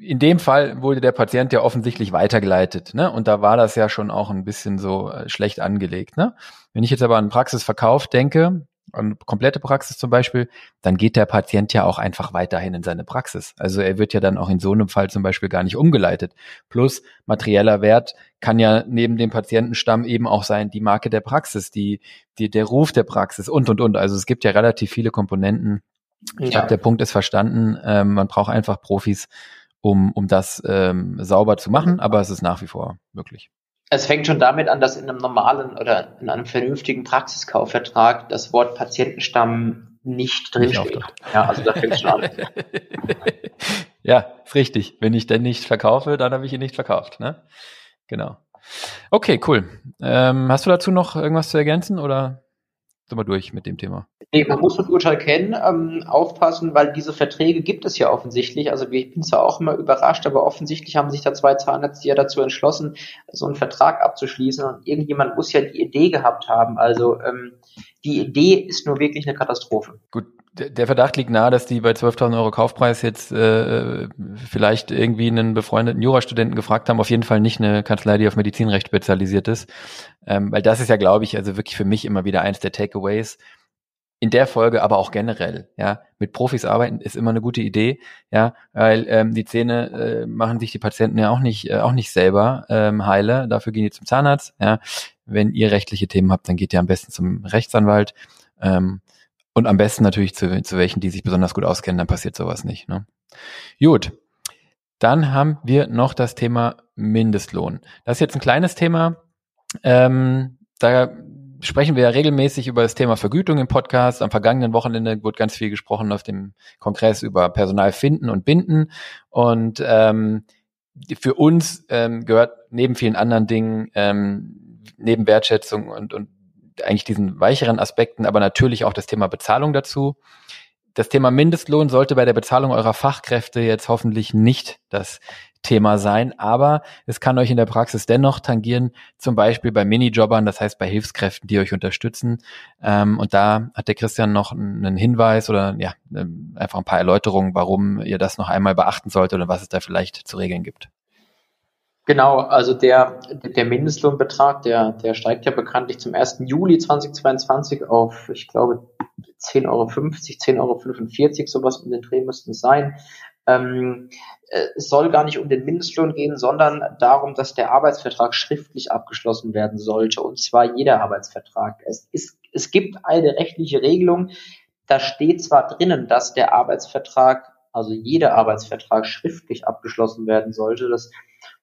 in dem Fall wurde der Patient ja offensichtlich weitergeleitet, ne? Und da war das ja schon auch ein bisschen so äh, schlecht angelegt, ne? Wenn ich jetzt aber an Praxisverkauf denke, eine komplette Praxis zum Beispiel, dann geht der Patient ja auch einfach weiterhin in seine Praxis. Also er wird ja dann auch in so einem Fall zum Beispiel gar nicht umgeleitet. Plus materieller Wert kann ja neben dem Patientenstamm eben auch sein, die Marke der Praxis, die, die, der Ruf der Praxis und, und, und. Also es gibt ja relativ viele Komponenten. Ich ja. glaube, der Punkt ist verstanden. Ähm, man braucht einfach Profis, um, um das ähm, sauber zu machen, aber es ist nach wie vor möglich es fängt schon damit an, dass in einem normalen oder in einem vernünftigen Praxiskaufvertrag das Wort Patientenstamm nicht drinsteht. Ja, also da fängt schon an. <laughs> ja, ist richtig. Wenn ich den nicht verkaufe, dann habe ich ihn nicht verkauft. Ne? Genau. Okay, cool. Ähm, hast du dazu noch irgendwas zu ergänzen oder sind wir durch mit dem Thema? Nee, man muss das Urteil kennen, ähm, aufpassen, weil diese Verträge gibt es ja offensichtlich. Also ich bin zwar auch immer überrascht, aber offensichtlich haben sich da zwei Zahnärzte ja dazu entschlossen, so einen Vertrag abzuschließen. Und irgendjemand muss ja die Idee gehabt haben. Also ähm, die Idee ist nur wirklich eine Katastrophe. Gut, der Verdacht liegt nahe, dass die bei 12.000 Euro Kaufpreis jetzt äh, vielleicht irgendwie einen befreundeten Jurastudenten gefragt haben. Auf jeden Fall nicht eine Kanzlei, die auf Medizinrecht spezialisiert ist. Ähm, weil das ist ja, glaube ich, also wirklich für mich immer wieder eins der Takeaways in der Folge, aber auch generell, ja, mit Profis arbeiten ist immer eine gute Idee, ja, weil ähm, die Zähne äh, machen sich die Patienten ja auch nicht, äh, auch nicht selber ähm, heile. Dafür gehen die zum Zahnarzt. Ja, wenn ihr rechtliche Themen habt, dann geht ihr am besten zum Rechtsanwalt ähm, und am besten natürlich zu, zu welchen, die sich besonders gut auskennen. Dann passiert sowas nicht. Ne? Gut, Dann haben wir noch das Thema Mindestlohn. Das ist jetzt ein kleines Thema. Ähm, da sprechen wir ja regelmäßig über das Thema Vergütung im Podcast. Am vergangenen Wochenende wurde ganz viel gesprochen auf dem Kongress über Personal finden und binden. Und ähm, für uns ähm, gehört neben vielen anderen Dingen, ähm, neben Wertschätzung und, und eigentlich diesen weicheren Aspekten, aber natürlich auch das Thema Bezahlung dazu das Thema Mindestlohn sollte bei der Bezahlung eurer Fachkräfte jetzt hoffentlich nicht das Thema sein, aber es kann euch in der Praxis dennoch tangieren, zum Beispiel bei Minijobbern, das heißt bei Hilfskräften, die euch unterstützen. Ähm, und da hat der Christian noch einen Hinweis oder ja, ähm, einfach ein paar Erläuterungen, warum ihr das noch einmal beachten solltet oder was es da vielleicht zu regeln gibt. Genau, also der, der Mindestlohnbetrag, der, der steigt ja bekanntlich zum 1. Juli 2022 auf, ich glaube, 10,50 Euro, 10,45 Euro, sowas um den Dreh müssten es sein. Ähm, äh, es soll gar nicht um den Mindestlohn gehen, sondern darum, dass der Arbeitsvertrag schriftlich abgeschlossen werden sollte, und zwar jeder Arbeitsvertrag. Es, ist, es gibt eine rechtliche Regelung, da steht zwar drinnen, dass der Arbeitsvertrag, also jeder Arbeitsvertrag schriftlich abgeschlossen werden sollte, das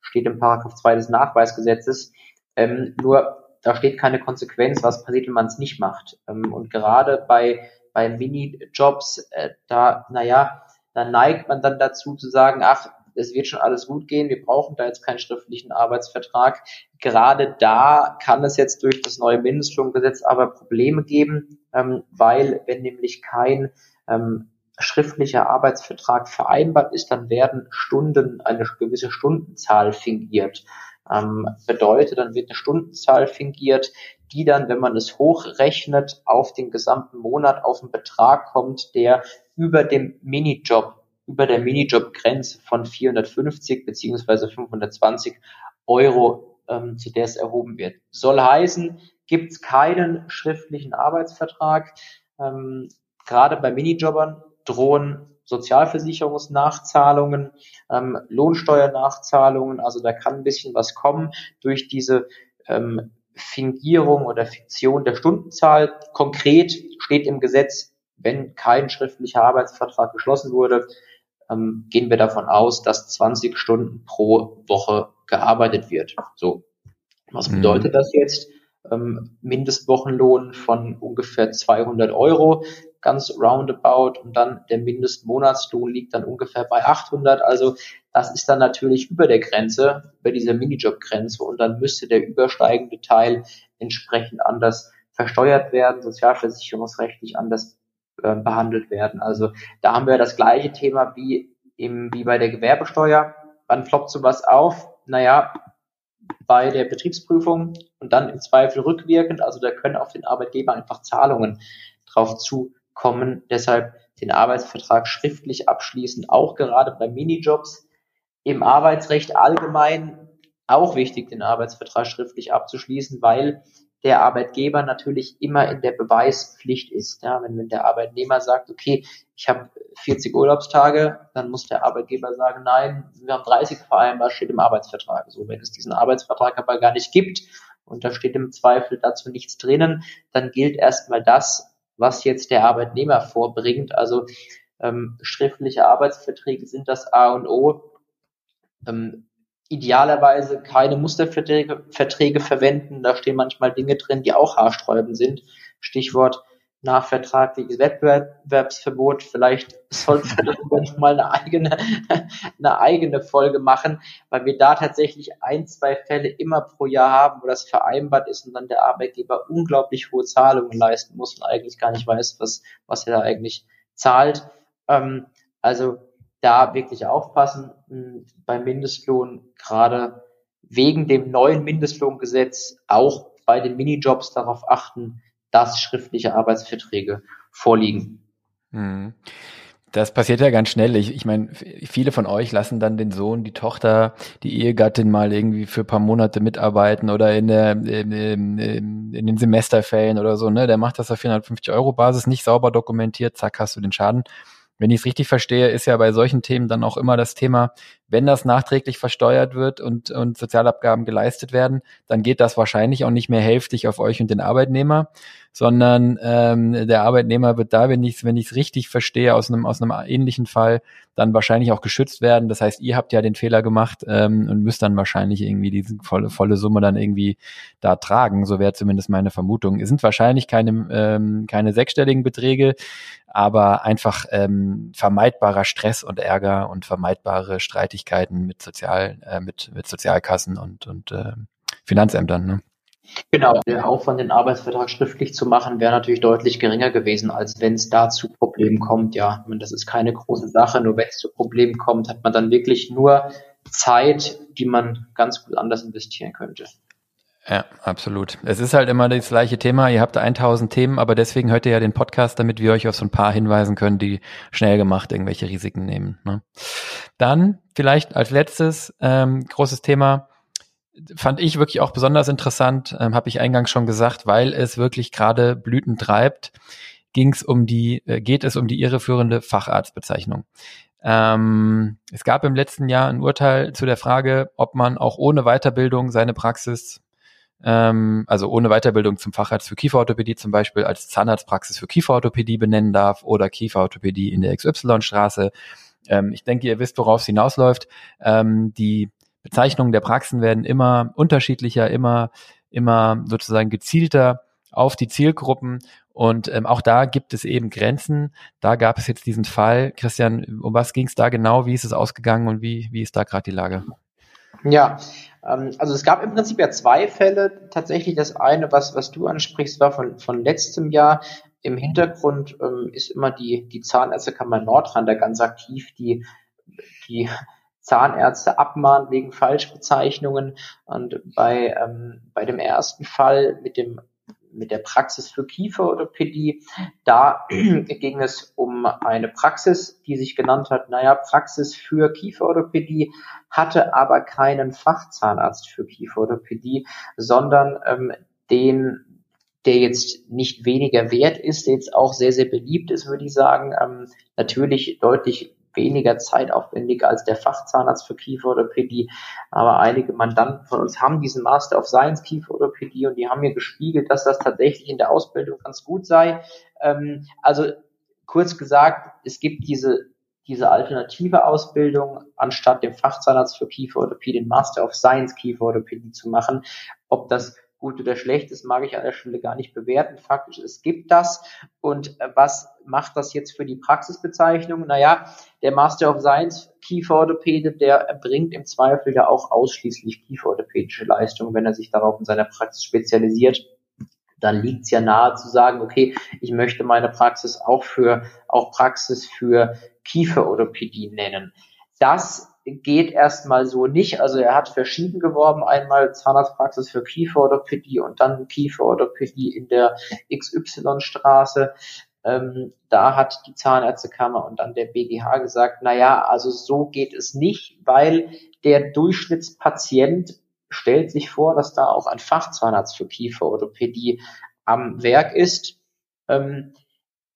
steht im Paragraph 2 des Nachweisgesetzes. Ähm, nur da steht keine Konsequenz, was passiert, wenn man es nicht macht. Ähm, und gerade bei, bei Minijobs, äh, da, naja, da neigt man dann dazu zu sagen, ach, es wird schon alles gut gehen, wir brauchen da jetzt keinen schriftlichen Arbeitsvertrag. Gerade da kann es jetzt durch das neue Mindestlohngesetz aber Probleme geben, ähm, weil wenn nämlich kein ähm, schriftlicher Arbeitsvertrag vereinbart ist, dann werden Stunden, eine gewisse Stundenzahl fingiert. Ähm, bedeutet, dann wird eine Stundenzahl fingiert, die dann, wenn man es hochrechnet, auf den gesamten Monat auf einen Betrag kommt, der über dem Minijob, über der Minijob-Grenze von 450 beziehungsweise 520 Euro, ähm, zu der es erhoben wird. Soll heißen, gibt es keinen schriftlichen Arbeitsvertrag. Ähm, gerade bei Minijobbern drohen Sozialversicherungsnachzahlungen, ähm, Lohnsteuernachzahlungen. Also da kann ein bisschen was kommen durch diese ähm, Fingierung oder Fiktion der Stundenzahl. Konkret steht im Gesetz, wenn kein schriftlicher Arbeitsvertrag geschlossen wurde, ähm, gehen wir davon aus, dass 20 Stunden pro Woche gearbeitet wird. So, was mhm. bedeutet das jetzt? Ähm, Mindestwochenlohn von ungefähr 200 Euro ganz roundabout und dann der Mindestmonatslohn liegt dann ungefähr bei 800. Also das ist dann natürlich über der Grenze, über dieser Minijob-Grenze und dann müsste der übersteigende Teil entsprechend anders versteuert werden, sozialversicherungsrechtlich anders äh, behandelt werden. Also da haben wir das gleiche Thema wie im, wie bei der Gewerbesteuer. Wann floppt sowas auf? Naja, bei der Betriebsprüfung und dann im Zweifel rückwirkend. Also da können auf den Arbeitgeber einfach Zahlungen drauf zu kommen. Deshalb den Arbeitsvertrag schriftlich abschließen, auch gerade bei Minijobs. Im Arbeitsrecht allgemein auch wichtig, den Arbeitsvertrag schriftlich abzuschließen, weil der Arbeitgeber natürlich immer in der Beweispflicht ist. Ja, wenn, wenn der Arbeitnehmer sagt, okay, ich habe 40 Urlaubstage, dann muss der Arbeitgeber sagen, nein, wir haben 30 vereinbart, steht im Arbeitsvertrag. So, wenn es diesen Arbeitsvertrag aber gar nicht gibt und da steht im Zweifel dazu nichts drinnen, dann gilt erstmal das, was jetzt der Arbeitnehmer vorbringt. Also ähm, schriftliche Arbeitsverträge sind das A und O. Ähm, idealerweise keine Musterverträge Verträge verwenden. Da stehen manchmal Dinge drin, die auch haarsträubend sind. Stichwort nachvertragliches Wettbewerbsverbot. Vielleicht sollten wir <laughs> noch mal eine eigene, <laughs> eine eigene Folge machen, weil wir da tatsächlich ein, zwei Fälle immer pro Jahr haben, wo das vereinbart ist und dann der Arbeitgeber unglaublich hohe Zahlungen leisten muss und eigentlich gar nicht weiß, was, was er da eigentlich zahlt. Ähm, also da wirklich aufpassen hm, beim Mindestlohn, gerade wegen dem neuen Mindestlohngesetz auch bei den Minijobs darauf achten, dass schriftliche Arbeitsverträge vorliegen. Mhm. Das passiert ja ganz schnell. Ich, ich meine, viele von euch lassen dann den Sohn, die Tochter, die Ehegattin mal irgendwie für paar Monate mitarbeiten oder in, der, in, in, in den Semesterferien oder so. Ne, der macht das auf 450 Euro Basis, nicht sauber dokumentiert. Zack, hast du den Schaden. Wenn ich es richtig verstehe, ist ja bei solchen Themen dann auch immer das Thema, wenn das nachträglich versteuert wird und, und Sozialabgaben geleistet werden, dann geht das wahrscheinlich auch nicht mehr hälftig auf euch und den Arbeitnehmer, sondern ähm, der Arbeitnehmer wird da, wenn ich es wenn ich's richtig verstehe, aus einem, aus einem ähnlichen Fall, dann wahrscheinlich auch geschützt werden. Das heißt, ihr habt ja den Fehler gemacht ähm, und müsst dann wahrscheinlich irgendwie diese volle, volle Summe dann irgendwie da tragen. So wäre zumindest meine Vermutung. Es sind wahrscheinlich keine, ähm, keine sechsstelligen Beträge, aber einfach ähm, vermeidbarer Stress und Ärger und vermeidbare Streitigkeiten mit Sozial, äh, mit, mit Sozialkassen und, und äh, Finanzämtern. Ne? Genau, der Aufwand, den Arbeitsvertrag schriftlich zu machen, wäre natürlich deutlich geringer gewesen, als wenn es da zu Problemen kommt. Ja, das ist keine große Sache, nur wenn es zu Problemen kommt, hat man dann wirklich nur Zeit, die man ganz gut anders investieren könnte. Ja, absolut. Es ist halt immer das gleiche Thema. Ihr habt 1000 Themen, aber deswegen hört ihr ja den Podcast, damit wir euch auf so ein paar hinweisen können, die schnell gemacht irgendwelche Risiken nehmen. Ne? Dann vielleicht als letztes ähm, großes Thema fand ich wirklich auch besonders interessant, ähm, habe ich eingangs schon gesagt, weil es wirklich gerade Blüten treibt, ging es um die, äh, geht es um die irreführende Facharztbezeichnung. Ähm, es gab im letzten Jahr ein Urteil zu der Frage, ob man auch ohne Weiterbildung seine Praxis ähm, also ohne Weiterbildung zum Facharzt für Kieferorthopädie zum Beispiel als Zahnarztpraxis für Kieferorthopädie benennen darf oder Kieferorthopädie in der XY-Straße. Ähm, ich denke, ihr wisst, worauf es hinausläuft. Ähm, die Bezeichnungen der Praxen werden immer unterschiedlicher, immer, immer sozusagen gezielter auf die Zielgruppen. Und ähm, auch da gibt es eben Grenzen. Da gab es jetzt diesen Fall. Christian, um was ging es da genau? Wie ist es ausgegangen und wie, wie ist da gerade die Lage? Ja, ähm, also es gab im Prinzip ja zwei Fälle. Tatsächlich das eine, was, was du ansprichst, war von, von letztem Jahr. Im Hintergrund ähm, ist immer die, die Zahnärztekammer Nordrhein da ganz aktiv, die, die Zahnärzte abmahnt wegen Falschbezeichnungen. Und bei, ähm, bei dem ersten Fall mit dem mit der Praxis für Kieferorthopädie. Da <clears throat> ging es um eine Praxis, die sich genannt hat, naja, Praxis für Kieferorthopädie, hatte aber keinen Fachzahnarzt für Kieferorthopädie, sondern ähm, den, der jetzt nicht weniger wert ist, der jetzt auch sehr, sehr beliebt ist, würde ich sagen, ähm, natürlich deutlich weniger zeitaufwendig als der Fachzahnarzt für Kieferorthopädie. Aber einige Mandanten von uns haben diesen Master of Science Kieferorthopädie und die haben mir gespiegelt, dass das tatsächlich in der Ausbildung ganz gut sei. Ähm, also kurz gesagt, es gibt diese diese alternative Ausbildung, anstatt dem Fachzahnarzt für Kieferorthopädie den Master of Science Kieferorthopädie zu machen. Ob das gut oder schlecht ist, mag ich an der Stelle gar nicht bewerten. Faktisch, es gibt das. Und äh, was macht das jetzt für die Praxisbezeichnung? Naja, der Master of Science Kieferorthopäde, der erbringt im Zweifel ja auch ausschließlich kieferorthopädische Leistungen, wenn er sich darauf in seiner Praxis spezialisiert. Dann liegt es ja nahe zu sagen, okay, ich möchte meine Praxis auch für, auch Praxis für Kieferorthopädie nennen. Das geht erstmal so nicht. Also er hat verschieden geworben, einmal Zahnarztpraxis für Kieferorthopädie und dann Kieferorthopädie in der XY-Straße. Ähm, da hat die Zahnärztekammer und dann der BGH gesagt, na ja, also so geht es nicht, weil der Durchschnittspatient stellt sich vor, dass da auch ein Fachzahnarzt für Kieferorthopädie am Werk ist. Ähm,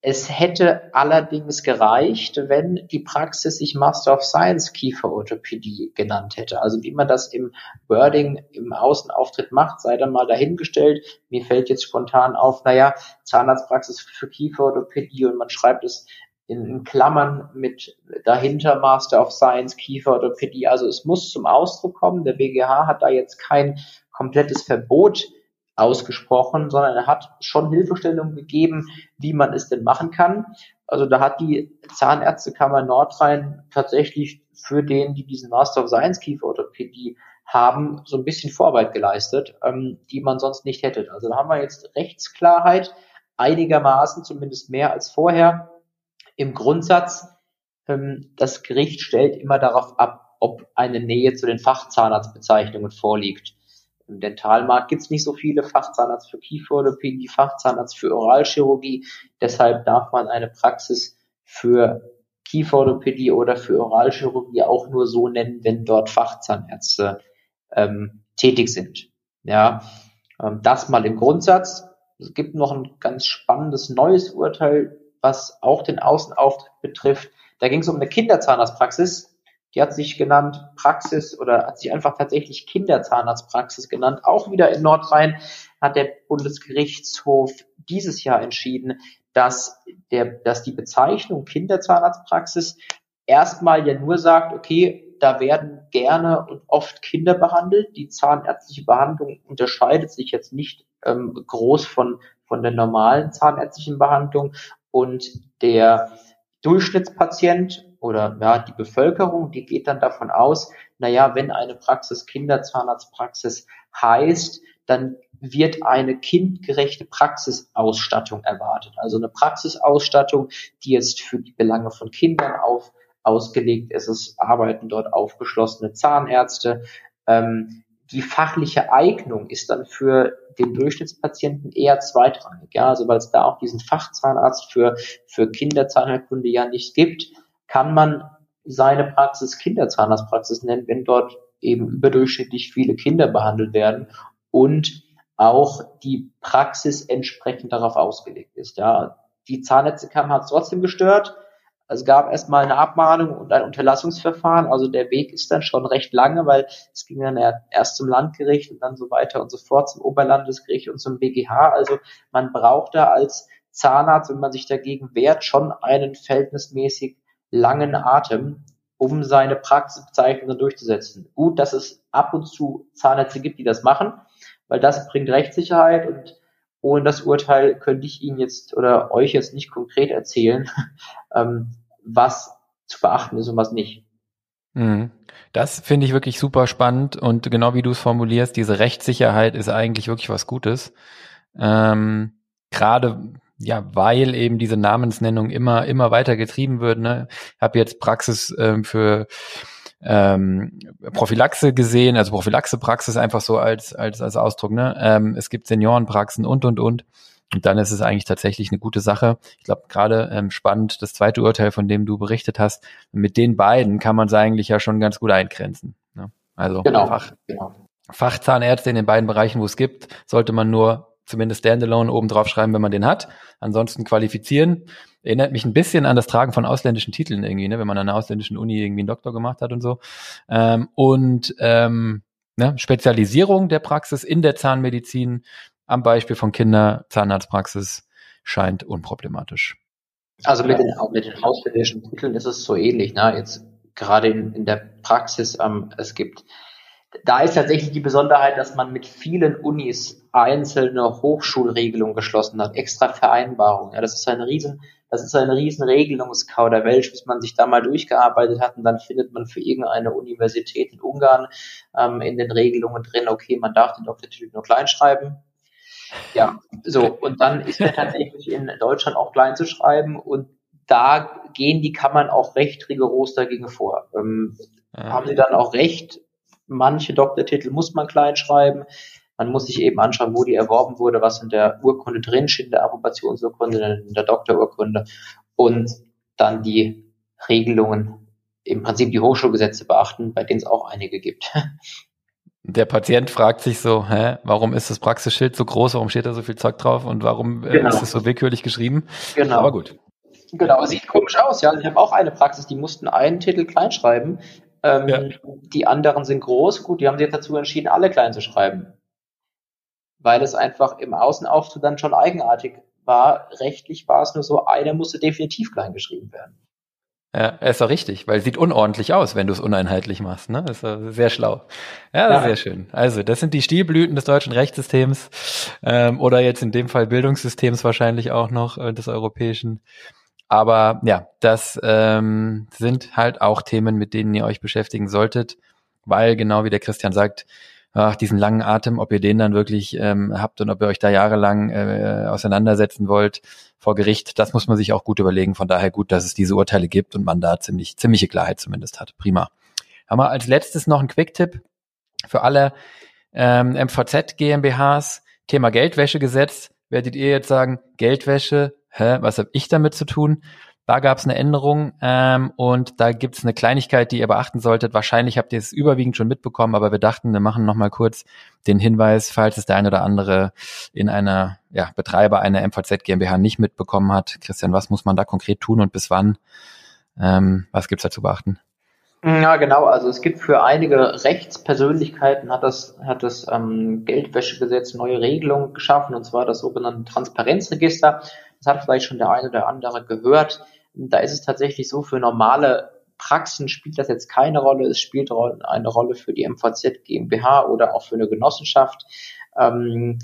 es hätte allerdings gereicht, wenn die Praxis sich Master of Science Kieferorthopädie genannt hätte. Also wie man das im Wording, im Außenauftritt macht, sei dann mal dahingestellt. Mir fällt jetzt spontan auf, naja, Zahnarztpraxis für Kieferorthopädie und man schreibt es in, Klammern mit dahinter Master of Science Kieferorthopädie. Also es muss zum Ausdruck kommen. Der BGH hat da jetzt kein komplettes Verbot ausgesprochen, sondern er hat schon Hilfestellungen gegeben, wie man es denn machen kann. Also da hat die Zahnärztekammer Nordrhein tatsächlich für den, die diesen Master of Science Kieferorthopädie haben, so ein bisschen Vorarbeit geleistet, ähm, die man sonst nicht hätte. Also da haben wir jetzt Rechtsklarheit, einigermaßen, zumindest mehr als vorher. Im Grundsatz, ähm, das Gericht stellt immer darauf ab, ob eine Nähe zu den Fachzahnarztbezeichnungen vorliegt. Im Dentalmarkt gibt es nicht so viele Fachzahnarzt für Kieferorthopädie, Fachzahnarzt für Oralchirurgie. Deshalb darf man eine Praxis für Kieferorthopädie oder für Oralchirurgie auch nur so nennen, wenn dort Fachzahnärzte ähm, tätig sind. Ja, ähm, das mal im Grundsatz. Es gibt noch ein ganz spannendes neues Urteil, was auch den Außenauftritt betrifft. Da ging es um eine Kinderzahnarztpraxis die hat sich genannt Praxis oder hat sich einfach tatsächlich Kinderzahnarztpraxis genannt. Auch wieder in Nordrhein hat der Bundesgerichtshof dieses Jahr entschieden, dass, der, dass die Bezeichnung Kinderzahnarztpraxis erstmal ja nur sagt, okay, da werden gerne und oft Kinder behandelt. Die zahnärztliche Behandlung unterscheidet sich jetzt nicht ähm, groß von, von der normalen zahnärztlichen Behandlung und der Durchschnittspatient oder ja, die Bevölkerung, die geht dann davon aus, naja, wenn eine Praxis Kinderzahnarztpraxis heißt, dann wird eine kindgerechte Praxisausstattung erwartet. Also eine Praxisausstattung, die jetzt für die Belange von Kindern auf, ausgelegt ist. Es arbeiten dort aufgeschlossene Zahnärzte. Ähm, die fachliche Eignung ist dann für den Durchschnittspatienten eher zweitrangig. Ja, also weil es da auch diesen Fachzahnarzt für, für Kinderzahnheilkunde ja nicht gibt, kann man seine Praxis Kinderzahnarztpraxis nennen, wenn dort eben überdurchschnittlich viele Kinder behandelt werden und auch die Praxis entsprechend darauf ausgelegt ist. Ja, die Zahnärztekammer hat es trotzdem gestört. Es gab erstmal eine Abmahnung und ein Unterlassungsverfahren. Also der Weg ist dann schon recht lange, weil es ging dann erst zum Landgericht und dann so weiter und so fort zum Oberlandesgericht und zum BGH. Also man braucht da als Zahnarzt, wenn man sich dagegen wehrt, schon einen verhältnismäßig langen Atem, um seine Praxisbezeichnungen durchzusetzen. Gut, dass es ab und zu Zahnärzte gibt, die das machen, weil das bringt Rechtssicherheit und ohne das Urteil könnte ich Ihnen jetzt oder euch jetzt nicht konkret erzählen, <laughs> ähm, was zu beachten ist und was nicht. Mhm. Das finde ich wirklich super spannend und genau wie du es formulierst, diese Rechtssicherheit ist eigentlich wirklich was Gutes. Ähm, Gerade ja, weil eben diese Namensnennung immer immer weiter getrieben wird. Ne? Ich habe jetzt Praxis ähm, für ähm, Prophylaxe gesehen, also Prophylaxepraxis einfach so als, als, als Ausdruck. Ne? Ähm, es gibt Seniorenpraxen und, und, und. Und dann ist es eigentlich tatsächlich eine gute Sache. Ich glaube, gerade ähm, spannend, das zweite Urteil, von dem du berichtet hast, mit den beiden kann man es eigentlich ja schon ganz gut eingrenzen. Ne? Also genau, Fach, genau. Fachzahnärzte in den beiden Bereichen, wo es gibt, sollte man nur zumindest Standalone oben drauf schreiben, wenn man den hat. Ansonsten qualifizieren. Erinnert mich ein bisschen an das Tragen von ausländischen Titeln irgendwie, ne, wenn man an einer ausländischen Uni irgendwie einen Doktor gemacht hat und so. Ähm, und ähm, ne, Spezialisierung der Praxis in der Zahnmedizin am Beispiel von Kinderzahnarztpraxis scheint unproblematisch. Also mit den, mit den ausländischen Titeln ist es so ähnlich. Ne? Jetzt gerade in, in der Praxis, ähm, es gibt da ist tatsächlich die Besonderheit, dass man mit vielen Unis einzelne Hochschulregelungen geschlossen hat, extra Vereinbarungen. Ja, das ist ein riesen, das ist ein riesen Regelungskauderwelsch, bis man sich da mal durchgearbeitet hat und dann findet man für irgendeine Universität in Ungarn ähm, in den Regelungen drin, okay, man darf den Doktortitel nur klein schreiben. Ja, so, und dann ist er tatsächlich in Deutschland auch klein zu schreiben und da gehen die Kammern auch recht rigoros dagegen vor. Ähm, ja. Haben sie dann auch recht, manche Doktortitel muss man klein schreiben. Man muss sich eben anschauen, wo die erworben wurde, was in der Urkunde drin steht, in der Approbationsurkunde, in der Doktorurkunde und dann die Regelungen, im Prinzip die Hochschulgesetze beachten, bei denen es auch einige gibt. <laughs> Der Patient fragt sich so, hä, warum ist das Praxisschild so groß, warum steht da so viel Zeug drauf und warum äh, genau. ist es so willkürlich geschrieben? Genau. Aber gut. Genau, sieht komisch aus, ja. Ich habe auch eine Praxis, die mussten einen Titel kleinschreiben, ähm, ja. Die anderen sind groß. Gut, die haben sich jetzt dazu entschieden, alle klein zu schreiben. Weil es einfach im Außenauftritt dann schon eigenartig war. Rechtlich war es nur so, einer musste definitiv klein geschrieben werden. Ja, ist doch richtig, weil sieht unordentlich aus, wenn du es uneinheitlich machst. Ne? ist sehr schlau. Ja, ja, sehr schön. Also, das sind die Stilblüten des deutschen Rechtssystems ähm, oder jetzt in dem Fall Bildungssystems wahrscheinlich auch noch äh, des europäischen. Aber ja, das ähm, sind halt auch Themen, mit denen ihr euch beschäftigen solltet, weil genau wie der Christian sagt, ach, diesen langen Atem, ob ihr den dann wirklich ähm, habt und ob ihr euch da jahrelang äh, auseinandersetzen wollt vor Gericht, das muss man sich auch gut überlegen. Von daher gut, dass es diese Urteile gibt und man da ziemlich ziemliche Klarheit zumindest hat. Prima. Haben wir als letztes noch einen Quick-Tipp für alle ähm, MVZ GmbHs. Thema Geldwäschegesetz. Werdet ihr jetzt sagen, Geldwäsche hä, was habe ich damit zu tun? Da gab es eine Änderung ähm, und da gibt es eine Kleinigkeit, die ihr beachten solltet. Wahrscheinlich habt ihr es überwiegend schon mitbekommen, aber wir dachten, wir machen nochmal kurz den Hinweis, falls es der eine oder andere in einer ja, Betreiber einer MVZ GmbH nicht mitbekommen hat. Christian, was muss man da konkret tun und bis wann? Ähm, was gibt's da zu beachten? Ja, genau. Also es gibt für einige Rechtspersönlichkeiten hat das, hat das ähm, Geldwäschegesetz neue Regelungen geschaffen, und zwar das sogenannte Transparenzregister. Das hat vielleicht schon der eine oder andere gehört. Da ist es tatsächlich so, für normale Praxen spielt das jetzt keine Rolle. Es spielt eine Rolle für die MVZ GmbH oder auch für eine Genossenschaft. Ähm,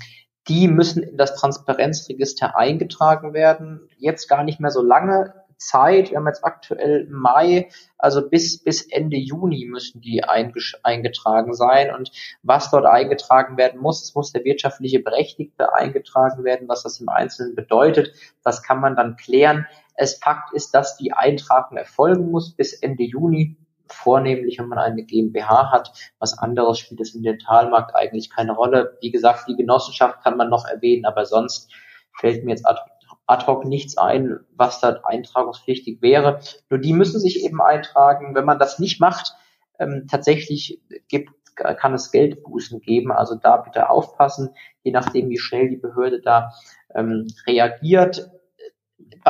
die müssen in das Transparenzregister eingetragen werden. Jetzt gar nicht mehr so lange Zeit. Wir haben jetzt aktuell Mai, also bis, bis Ende Juni müssen die eingetragen sein. Und was dort eingetragen werden muss, es muss der wirtschaftliche Berechtigte eingetragen werden. Was das im Einzelnen bedeutet, das kann man dann klären. Es Fakt ist, dass die Eintragung erfolgen muss bis Ende Juni vornehmlich, wenn man eine GmbH hat. Was anderes spielt es im Dentalmarkt eigentlich keine Rolle. Wie gesagt, die Genossenschaft kann man noch erwähnen, aber sonst fällt mir jetzt ad ad hoc nichts ein, was da eintragungspflichtig wäre. Nur die müssen sich eben eintragen. Wenn man das nicht macht, ähm, tatsächlich gibt, kann es Geldbußen geben. Also da bitte aufpassen, je nachdem, wie schnell die Behörde da ähm, reagiert.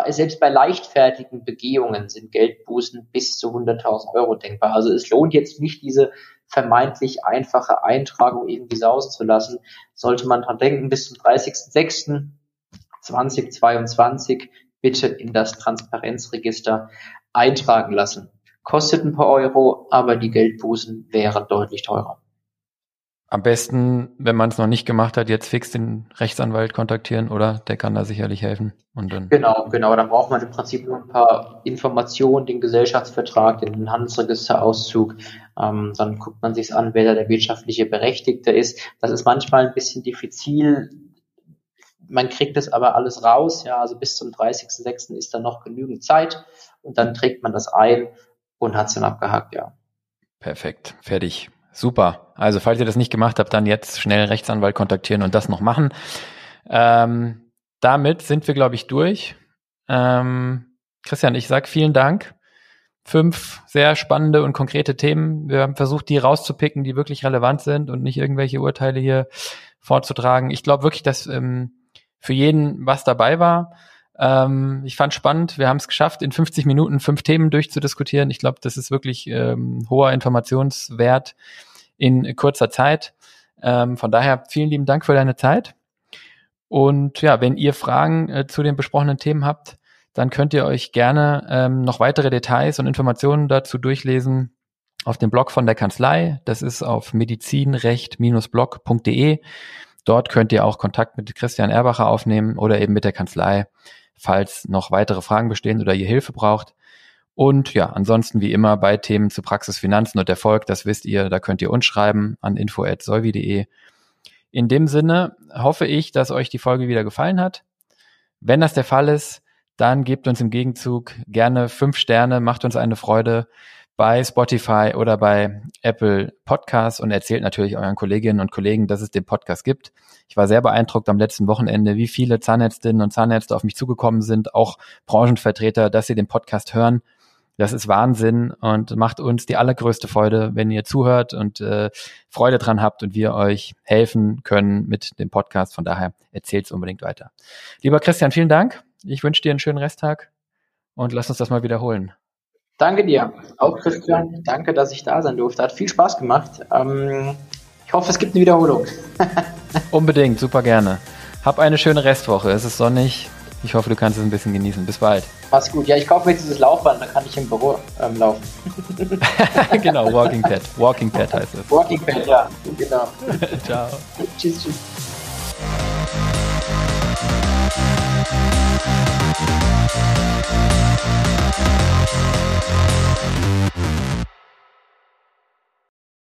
Selbst bei leichtfertigen Begehungen sind Geldbußen bis zu 100.000 Euro denkbar. Also es lohnt jetzt nicht, diese vermeintlich einfache Eintragung irgendwie sausen zu lassen. Sollte man dran denken, bis zum 30.06 2022 bitte in das Transparenzregister eintragen lassen. Kostet ein paar Euro, aber die Geldbußen wären deutlich teurer. Am besten, wenn man es noch nicht gemacht hat, jetzt fix den Rechtsanwalt kontaktieren, oder? Der kann da sicherlich helfen. Und dann genau, genau. Dann braucht man im Prinzip nur ein paar Informationen, den Gesellschaftsvertrag, den Handelsregisterauszug. Ähm, dann guckt man sich an, wer da der wirtschaftliche Berechtigte ist. Das ist manchmal ein bisschen diffizil man kriegt das aber alles raus, ja, also bis zum 30.06. ist da noch genügend Zeit und dann trägt man das ein und hat es dann abgehakt, ja. Perfekt, fertig. Super. Also falls ihr das nicht gemacht habt, dann jetzt schnell Rechtsanwalt kontaktieren und das noch machen. Ähm, damit sind wir, glaube ich, durch. Ähm, Christian, ich sag vielen Dank. Fünf sehr spannende und konkrete Themen. Wir haben versucht, die rauszupicken, die wirklich relevant sind und nicht irgendwelche Urteile hier vorzutragen. Ich glaube wirklich, dass ähm, für jeden was dabei war. Ähm, ich fand spannend, wir haben es geschafft, in 50 Minuten fünf Themen durchzudiskutieren. Ich glaube, das ist wirklich ähm, hoher Informationswert in kurzer Zeit. Ähm, von daher vielen lieben Dank für deine Zeit. Und ja, wenn ihr Fragen äh, zu den besprochenen Themen habt, dann könnt ihr euch gerne ähm, noch weitere Details und Informationen dazu durchlesen auf dem Blog von der Kanzlei. Das ist auf medizinrecht-blog.de. Dort könnt ihr auch Kontakt mit Christian Erbacher aufnehmen oder eben mit der Kanzlei, falls noch weitere Fragen bestehen oder ihr Hilfe braucht. Und ja, ansonsten wie immer bei Themen zu Praxis, Finanzen und Erfolg, das wisst ihr, da könnt ihr uns schreiben an info.solvi.de. In dem Sinne hoffe ich, dass euch die Folge wieder gefallen hat. Wenn das der Fall ist, dann gebt uns im Gegenzug gerne fünf Sterne, macht uns eine Freude bei Spotify oder bei Apple Podcasts und erzählt natürlich euren Kolleginnen und Kollegen, dass es den Podcast gibt. Ich war sehr beeindruckt am letzten Wochenende, wie viele Zahnärztinnen und Zahnärzte auf mich zugekommen sind, auch Branchenvertreter, dass sie den Podcast hören. Das ist Wahnsinn und macht uns die allergrößte Freude, wenn ihr zuhört und äh, Freude dran habt und wir euch helfen können mit dem Podcast. Von daher erzählt es unbedingt weiter. Lieber Christian, vielen Dank. Ich wünsche dir einen schönen Resttag und lass uns das mal wiederholen. Danke dir. Auch Christian, danke, dass ich da sein durfte. Hat viel Spaß gemacht. Ähm, ich hoffe, es gibt eine Wiederholung. <laughs> Unbedingt, super gerne. Hab eine schöne Restwoche. Es ist sonnig. Ich hoffe, du kannst es ein bisschen genießen. Bis bald. Mach's gut. Ja, ich kaufe mir jetzt dieses Laufband, dann kann ich im Büro ähm, laufen. <laughs> genau, <laughs> Walking Pad. Walking Pad heißt es. Walking Pad, ja, genau. <laughs> Ciao. tschüss, tschüss. Thank you.